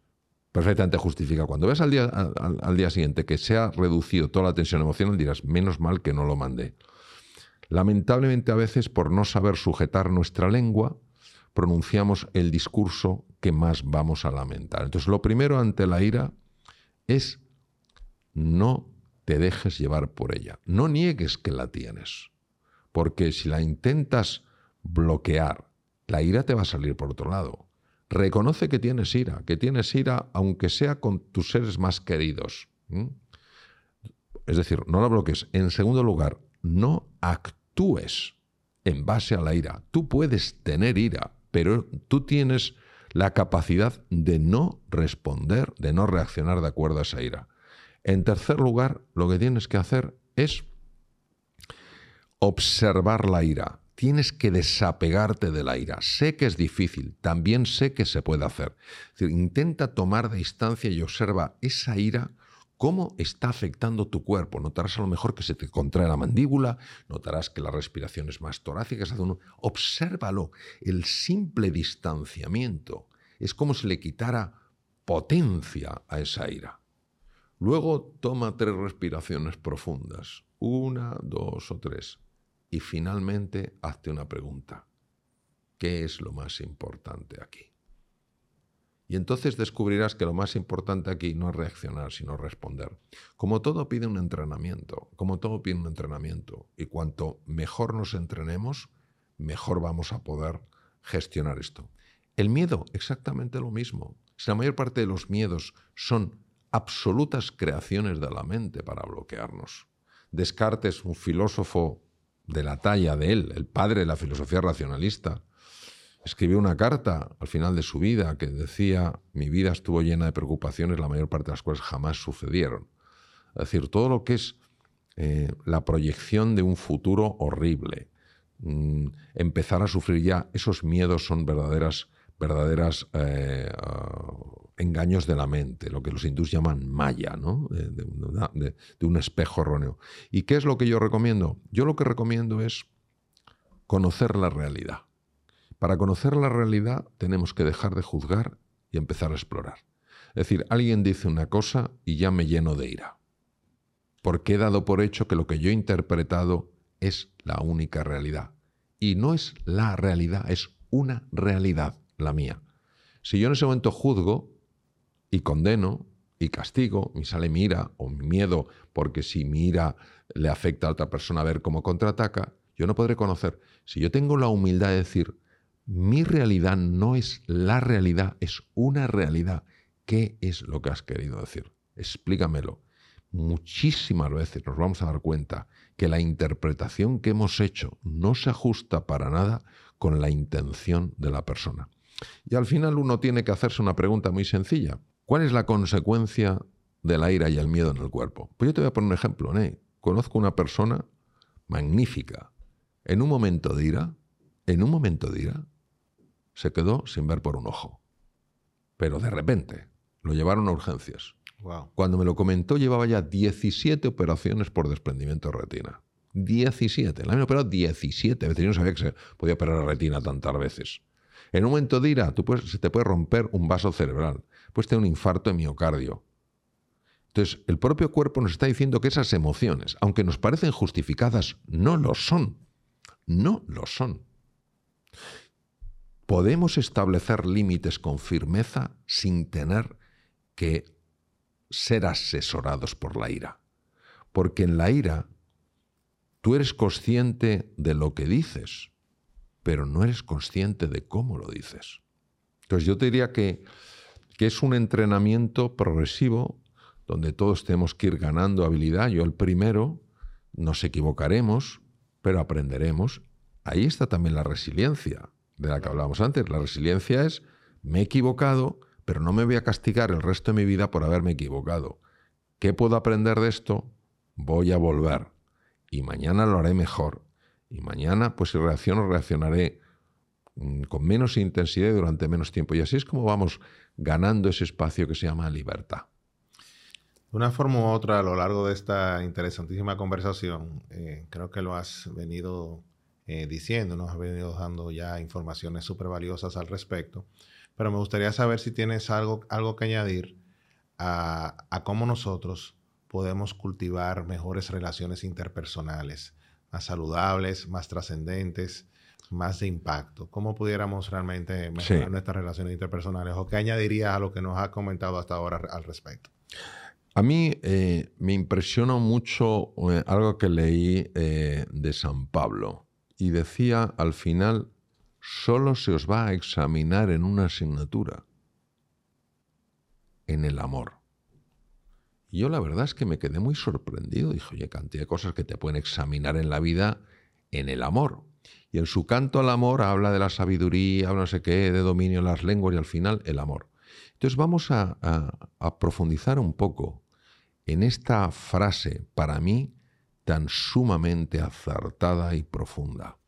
perfectamente justifica. Cuando ves al día, al, día siguiente que se ha reducido toda la tensión emocional, dirás, menos mal que no lo mandé. Lamentablemente a veces por no saber sujetar nuestra lengua, pronunciamos el discurso que más vamos a lamentar. Entonces lo primero ante la ira es no te dejes llevar por ella, no niegues que la tienes, porque si la intentas bloquear, la ira te va a salir por otro lado. Reconoce que tienes ira, que tienes ira aunque sea con tus seres más queridos. Es decir, no la bloques. En segundo lugar, no actúes en base a la ira. Tú puedes tener ira, pero tú tienes la capacidad de no responder, de no reaccionar de acuerdo a esa ira. En tercer lugar, lo que tienes que hacer es observar la ira tienes que desapegarte de la ira. Sé que es difícil, también sé que se puede hacer. intenta tomar distancia y observa esa ira cómo está afectando tu cuerpo. Notarás a lo mejor que se te contrae la mandíbula, notarás que la respiración es más torácica. Obsérvalo. El simple distanciamiento es como si le quitara potencia a esa ira. Luego toma tres respiraciones profundas, una, dos o tres, y finalmente hazte una pregunta. ¿Qué es lo más importante aquí? Y entonces descubrirás que lo más importante aquí no es reaccionar, sino responder. Como todo pide un entrenamiento, como todo pide un entrenamiento. Y cuanto mejor nos entrenemos, mejor vamos a poder gestionar esto. El miedo, exactamente lo mismo. Si la mayor parte de los miedos son absolutas creaciones de la mente para bloquearnos. Descartes, un filósofo de la talla de él, el padre de la filosofía racionalista, escribió una carta al final de su vida que decía, mi vida estuvo llena de preocupaciones, la mayor parte de las cuales jamás sucedieron. Es decir, todo lo que es eh, la proyección de un futuro horrible, mm, empezar a sufrir ya, esos miedos son verdaderas, verdaderas eh, ah, engaños de la mente, lo que los hindús llaman maya, ¿no? de, de un espejo erróneo. ¿Y qué es lo que yo recomiendo? Yo lo que recomiendo es conocer la realidad para conocer la realidad tenemos que dejar de juzgar y empezar a explorar. Es decir, alguien dice una cosa y ya me lleno de ira. Porque he dado por hecho que lo que yo he interpretado es la única realidad. Y no es la realidad, es una realidad, la mía. Si yo en ese momento juzgo y condeno y castigo, me sale mi ira o mi miedo, porque si mi ira le afecta a otra persona a ver cómo contraataca, yo no podré conocer. Si yo tengo la humildad de decir, mi realidad no es la realidad, es una realidad. ¿Qué es lo que has querido decir? Explícamelo. Muchísimas veces nos vamos a dar cuenta que la interpretación que hemos hecho no se ajusta para nada con la intención de la persona. Y al final uno tiene que hacerse una pregunta muy sencilla. ¿Cuál es la consecuencia de la ira y el miedo en el cuerpo? Pues yo te voy a poner un ejemplo. ¿eh? Conozco una persona magnífica. En un momento de ira, en un momento de ira, se quedó sin ver por un ojo. Pero de repente lo llevaron a urgencias. Cuando me lo comentó llevaba ya 17 operaciones por desprendimiento de retina. 17. La habían operado 17 veces. Yo no sabía que se podía operar la retina tantas veces. En un momento de ira, tú puedes, se te puede romper un vaso cerebral. Puedes tener un infarto de miocardio. Entonces, el propio cuerpo nos está diciendo que esas emociones, aunque nos parecen justificadas, no lo son. No lo son podemos establecer límites con firmeza sin tener que ser asesorados por la ira. Porque en la ira tú eres consciente de lo que dices, pero no eres consciente de cómo lo dices. Entonces yo te diría que, que es un entrenamiento progresivo donde todos tenemos que ir ganando habilidad. Yo el primero, nos equivocaremos, pero aprenderemos. Ahí está también la resiliencia de la que hablábamos antes. La resiliencia es, me he equivocado, pero no me voy a castigar el resto de mi vida por haberme equivocado. ¿Qué puedo aprender de esto? Voy a volver. Y mañana lo haré mejor. Y mañana, pues si reacciono, reaccionaré mm, con menos intensidad y durante menos tiempo. Y así es como vamos ganando ese espacio que se llama libertad. De una forma u otra, a lo largo de esta interesantísima conversación, eh, creo que lo has venido eh, diciendo, nos ha venido dando ya informaciones súper valiosas al respecto. Pero me gustaría saber si tienes algo, algo que añadir a, cómo nosotros podemos cultivar mejores relaciones interpersonales, más saludables, más trascendentes, más de impacto. ¿Cómo pudiéramos realmente mejorar nuestras relaciones interpersonales? ¿O qué añadirías a lo que nos ha comentado hasta ahora al respecto? A mí eh, me impresionó mucho eh, algo que leí de San Pablo y decía al final, solo se os va a examinar en una asignatura, en el amor. Y yo la verdad es que me quedé muy sorprendido. Dije, oye, cantidad de cosas que te pueden examinar en la vida en el amor. Y en su canto al amor habla de la sabiduría, habla no sé qué, de dominio de las lenguas y al final el amor. Entonces vamos a profundizar un poco en esta frase, para mí, tan sumamente acertada y profunda.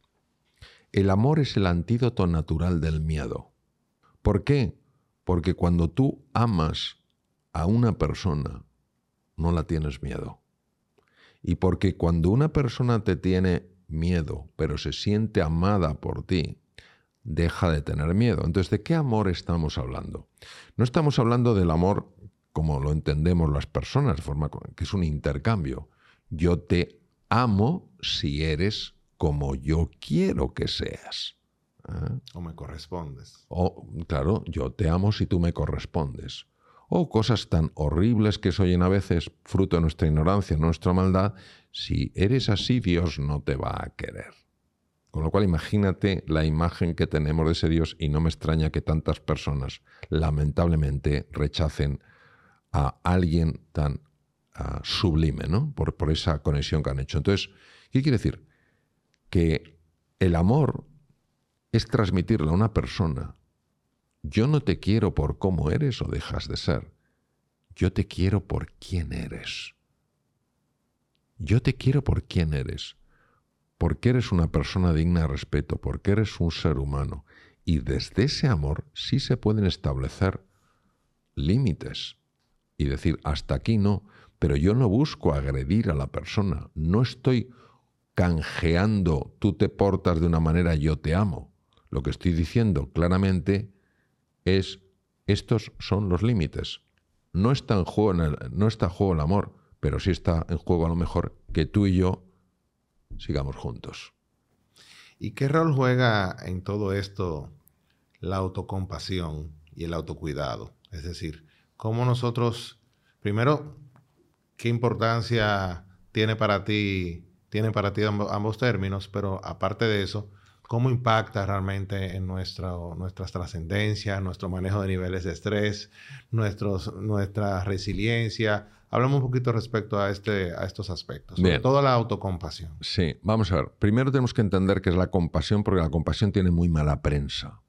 el amor es el antídoto natural del miedo. ¿Por qué? Porque cuando tú amas a una persona, no la tienes miedo. Y porque cuando una persona te tiene miedo, pero se siente amada por ti, deja de tener miedo. Entonces, ¿de qué amor estamos hablando? No estamos hablando del amor como lo entendemos las personas, de forma que es un intercambio. Yo te amo si eres como yo quiero que seas. ¿eh? O me correspondes. O, claro, yo te amo si tú me correspondes. O cosas tan horribles que se oyen a veces, fruto de nuestra ignorancia, nuestra maldad, si eres así, Dios no te va a querer. Con lo cual imagínate la imagen que tenemos de ese Dios y no me extraña que tantas personas lamentablemente rechacen a alguien tan ah, sublime, ¿no? Por, por esa conexión que han hecho. Entonces, ¿qué quiere decir? Que el amor es transmitirle a una persona, yo no te quiero por cómo eres o dejas de ser, yo te quiero por quién eres. Yo te quiero por quién eres, porque eres una persona digna de respeto, porque eres un ser humano. Y desde ese amor sí se pueden establecer límites y decir, hasta aquí no, pero yo no busco agredir a la persona, no estoy canjeando, tú te portas de una manera, yo te amo. Lo que estoy diciendo claramente es, estos son los límites. No está en juego, no está en juego el amor, pero sí está en juego a lo mejor que tú y yo sigamos juntos. ¿Y qué rol juega en todo esto la autocompasión y el autocuidado? Es decir, cómo nosotros, primero, qué importancia tiene para ti, tiene para ti ambos, términos, pero aparte de eso, cómo impacta realmente en nuestra, nuestras trascendencias, nuestro manejo de niveles de estrés, nuestros, nuestra resiliencia. Hablamos un poquito respecto a, este, a estos aspectos, sobre todo la autocompasión. Sí, vamos a ver. Primero tenemos que entender qué es la compasión, porque la compasión tiene muy mala prensa.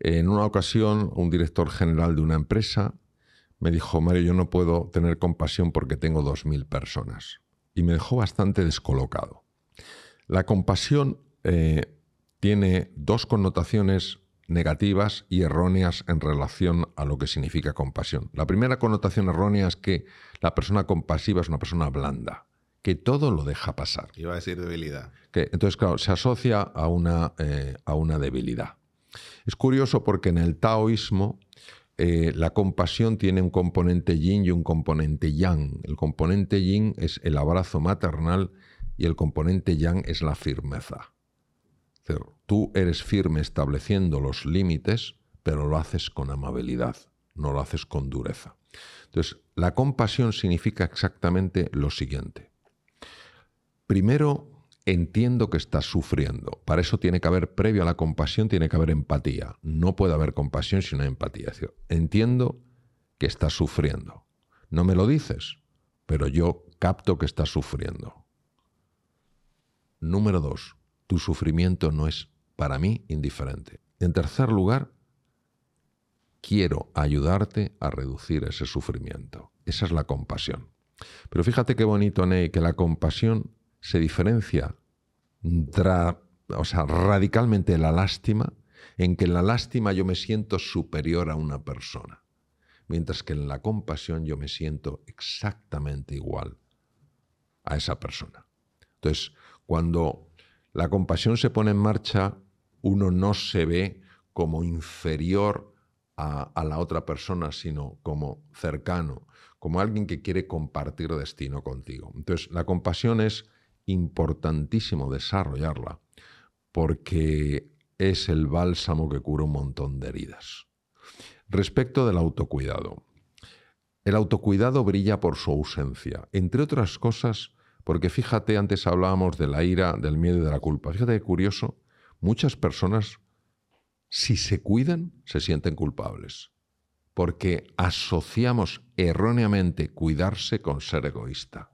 En una ocasión, un director general de una empresa me dijo, Mario, yo no puedo tener compasión porque tengo 2.000 personas. Y me dejó bastante descolocado. La compasión eh, tiene dos connotaciones negativas y erróneas en relación a lo que significa compasión. La primera connotación errónea es que la persona compasiva es una persona blanda, que todo lo deja pasar. Iba a decir debilidad. Que, entonces, claro, se asocia a una, eh, a una debilidad. Es curioso porque en el taoísmo eh, la compasión tiene un componente yin y un componente yang. El componente yin es el abrazo maternal y el componente yang es la firmeza. tú eres firme estableciendo los límites, pero lo haces con amabilidad, no lo haces con dureza. Entonces, la compasión significa exactamente lo siguiente. Primero, entiendo que estás sufriendo. Para eso tiene que haber, previo a la compasión, tiene que haber empatía. No puede haber compasión si no hay empatía. entiendo que estás sufriendo. No me lo dices, pero yo capto que estás sufriendo. Número dos, tu sufrimiento no es para mí indiferente. En tercer lugar, quiero ayudarte a reducir ese sufrimiento. Esa es la compasión. Pero fíjate qué bonito, Ney, que la compasión se diferencia o sea, radicalmente la lástima, en que en la lástima yo me siento superior a una persona, mientras que en la compasión yo me siento exactamente igual a esa persona. Entonces, cuando la compasión se pone en marcha, uno no se ve como inferior a, a, la otra persona, sino como cercano, como alguien que quiere compartir destino contigo. Entonces, la compasión es importantísimo desarrollarla porque es el bálsamo que cura un montón de heridas. Respecto del autocuidado. El autocuidado brilla por su ausencia, entre otras cosas porque fíjate, antes hablábamos de la ira, del miedo y de la culpa. Fíjate qué curioso, muchas personas, si se cuidan, se sienten culpables, porque asociamos erróneamente cuidarse con ser egoísta.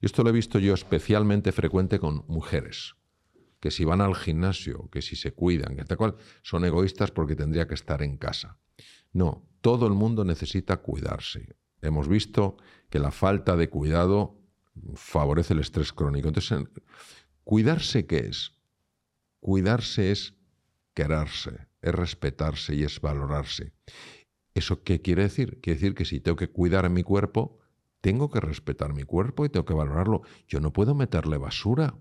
Y esto lo he visto yo especialmente frecuente con mujeres, que si van al gimnasio, que si se cuidan, que tal cual, son egoístas porque tendría que estar en casa. No, todo el mundo necesita cuidarse. Hemos visto que la falta de cuidado favorece el estrés crónico. Entonces, ¿cuidarse qué es? cuidarse es quererse, es respetarse y es valorarse. ¿Eso qué quiere decir? Quiere decir que si tengo que cuidar mi cuerpo, tengo que respetar mi cuerpo y tengo que valorarlo. Yo no puedo meterle basura.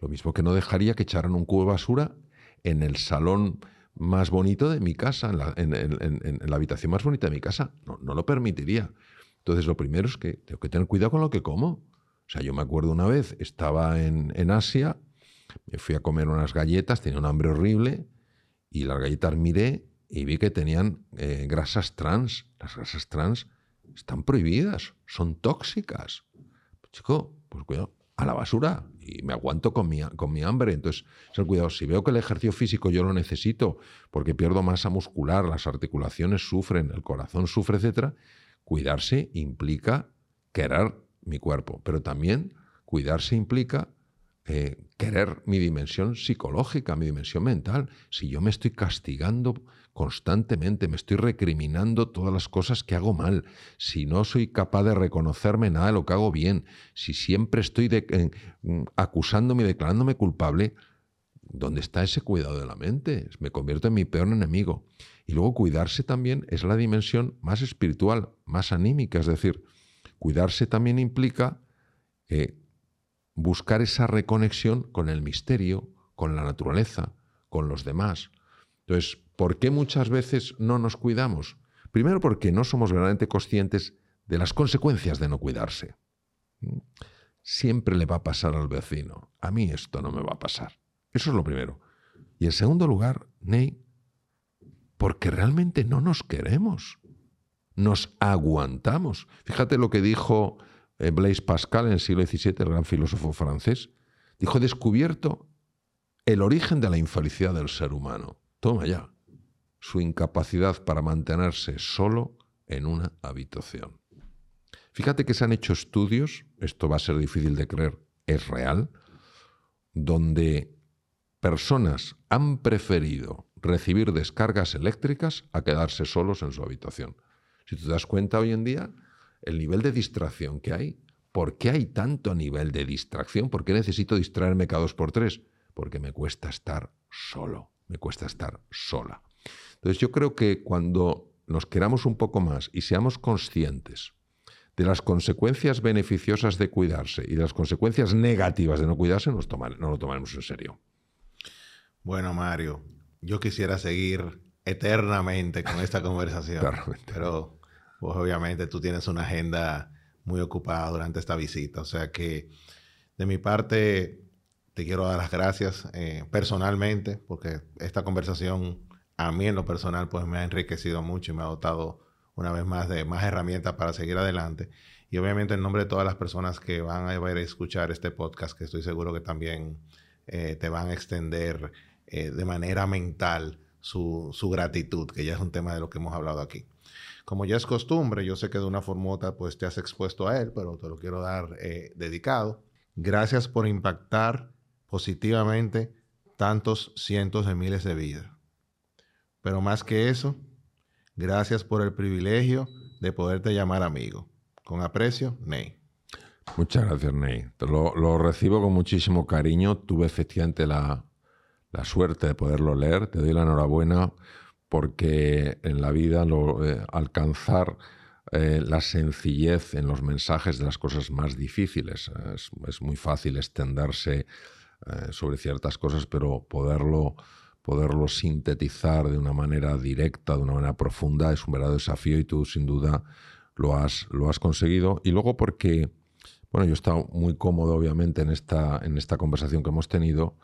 Lo mismo que no dejaría que echaran un cubo de basura en el salón más bonito de mi casa, en la, habitación más bonita de mi casa. No, lo permitiría. Entonces, lo primero es que tengo que tener cuidado con lo que como. O sea, yo me acuerdo una vez, estaba en, en Asia, me fui a comer unas galletas, tenía un hambre horrible, y las galletas miré y vi que tenían eh, grasas trans. Las grasas trans están prohibidas, son tóxicas. chico, pues cuidado, a la basura y me aguanto con mi, con mi hambre. Entonces, ser cuidado. Si veo que el ejercicio físico yo lo necesito porque pierdo masa muscular, las articulaciones sufren, el corazón sufre, etc., cuidarse implica querer mi cuerpo, pero también cuidarse implica querer mi dimensión psicológica, mi dimensión mental. Si yo me estoy castigando constantemente, me estoy recriminando todas las cosas que hago mal, si no soy capaz de reconocerme nada de lo que hago bien, si siempre estoy mm, acusándome y declarándome culpable, ¿dónde está ese cuidado de la mente? Me convierto en mi peor enemigo. Y luego cuidarse también es la dimensión más espiritual, más anímica, es decir, cuidarse también implica eh, buscar esa reconexión con el misterio, con la naturaleza, con los demás. Entonces, ¿por qué muchas veces no nos cuidamos? Primero porque no somos verdaderamente conscientes de las consecuencias de no cuidarse. Siempre le va a pasar al vecino. A mí esto no me va a pasar. Eso es lo primero. Y en segundo lugar, Ney, porque realmente no nos queremos. Nos aguantamos. Fíjate lo que dijo Blaise Pascal en el siglo XVII, el gran filósofo francés. Dijo, descubierto el origen de la infelicidad del ser humano. Toma ya su incapacidad para mantenerse solo en una habitación. Fíjate que se han hecho estudios, esto va a ser difícil de creer, es real, donde personas han preferido recibir descargas eléctricas a quedarse solos en su habitación. Si te das cuenta hoy en día, el nivel de distracción que hay, ¿por qué hay tanto nivel de distracción? ¿Por qué necesito distraerme cada dos por tres? Porque me cuesta estar solo, me cuesta estar sola. Entonces yo creo que cuando nos queramos un poco más y seamos conscientes de las consecuencias beneficiosas de cuidarse y de las consecuencias negativas de no cuidarse, nos no lo tomaremos en serio. Bueno, Mario, yo quisiera seguir eternamente con esta conversación, pero pues obviamente tú tienes una agenda muy ocupada durante esta visita, o sea que de mi parte te quiero dar las gracias eh, personalmente porque esta conversación a mí en lo personal pues me ha enriquecido mucho y me ha dotado una vez más de más herramientas para seguir adelante. Y obviamente en nombre de todas las personas que van a ver a escuchar este podcast, que estoy seguro que también eh, te van a extender eh, de manera mental su, su, gratitud, que ya es un tema de lo que hemos hablado aquí. Como ya es costumbre, yo sé que de una formota pues te has expuesto a él, pero te lo quiero dar eh, dedicado. Gracias por impactar positivamente tantos cientos de miles de vidas. Pero más que eso, gracias por el privilegio de poderte llamar amigo. Con aprecio, Ney. Muchas gracias, Ney. Lo, lo recibo con muchísimo cariño. Tuve efectivamente la, la, suerte de poderlo leer. Te doy la enhorabuena porque en la vida eh, alcanzar eh, la sencillez en los mensajes de las cosas más difíciles. Es, es muy fácil extenderse eh, sobre ciertas cosas, pero poderlo poderlo sintetizar de una manera directa, de una manera profunda, es un verdadero desafío y tú sin duda lo has, lo has conseguido. Y luego porque, bueno, yo he estado muy cómodo obviamente en esta, en esta conversación que hemos tenido,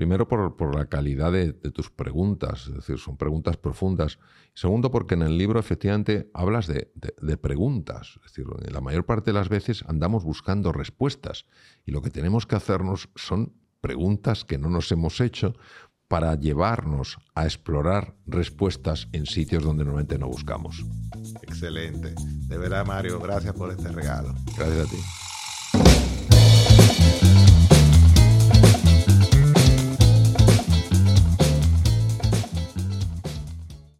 primero por, la calidad de, tus preguntas, es decir, son preguntas profundas. segundo, porque en el libro efectivamente hablas de, de preguntas, es decir, la mayor parte de las veces andamos buscando respuestas y lo que tenemos que hacernos son preguntas que no nos hemos hecho para llevarnos a explorar respuestas en sitios donde normalmente no buscamos. Excelente. De verdad, Mario, gracias por este regalo. Gracias a ti.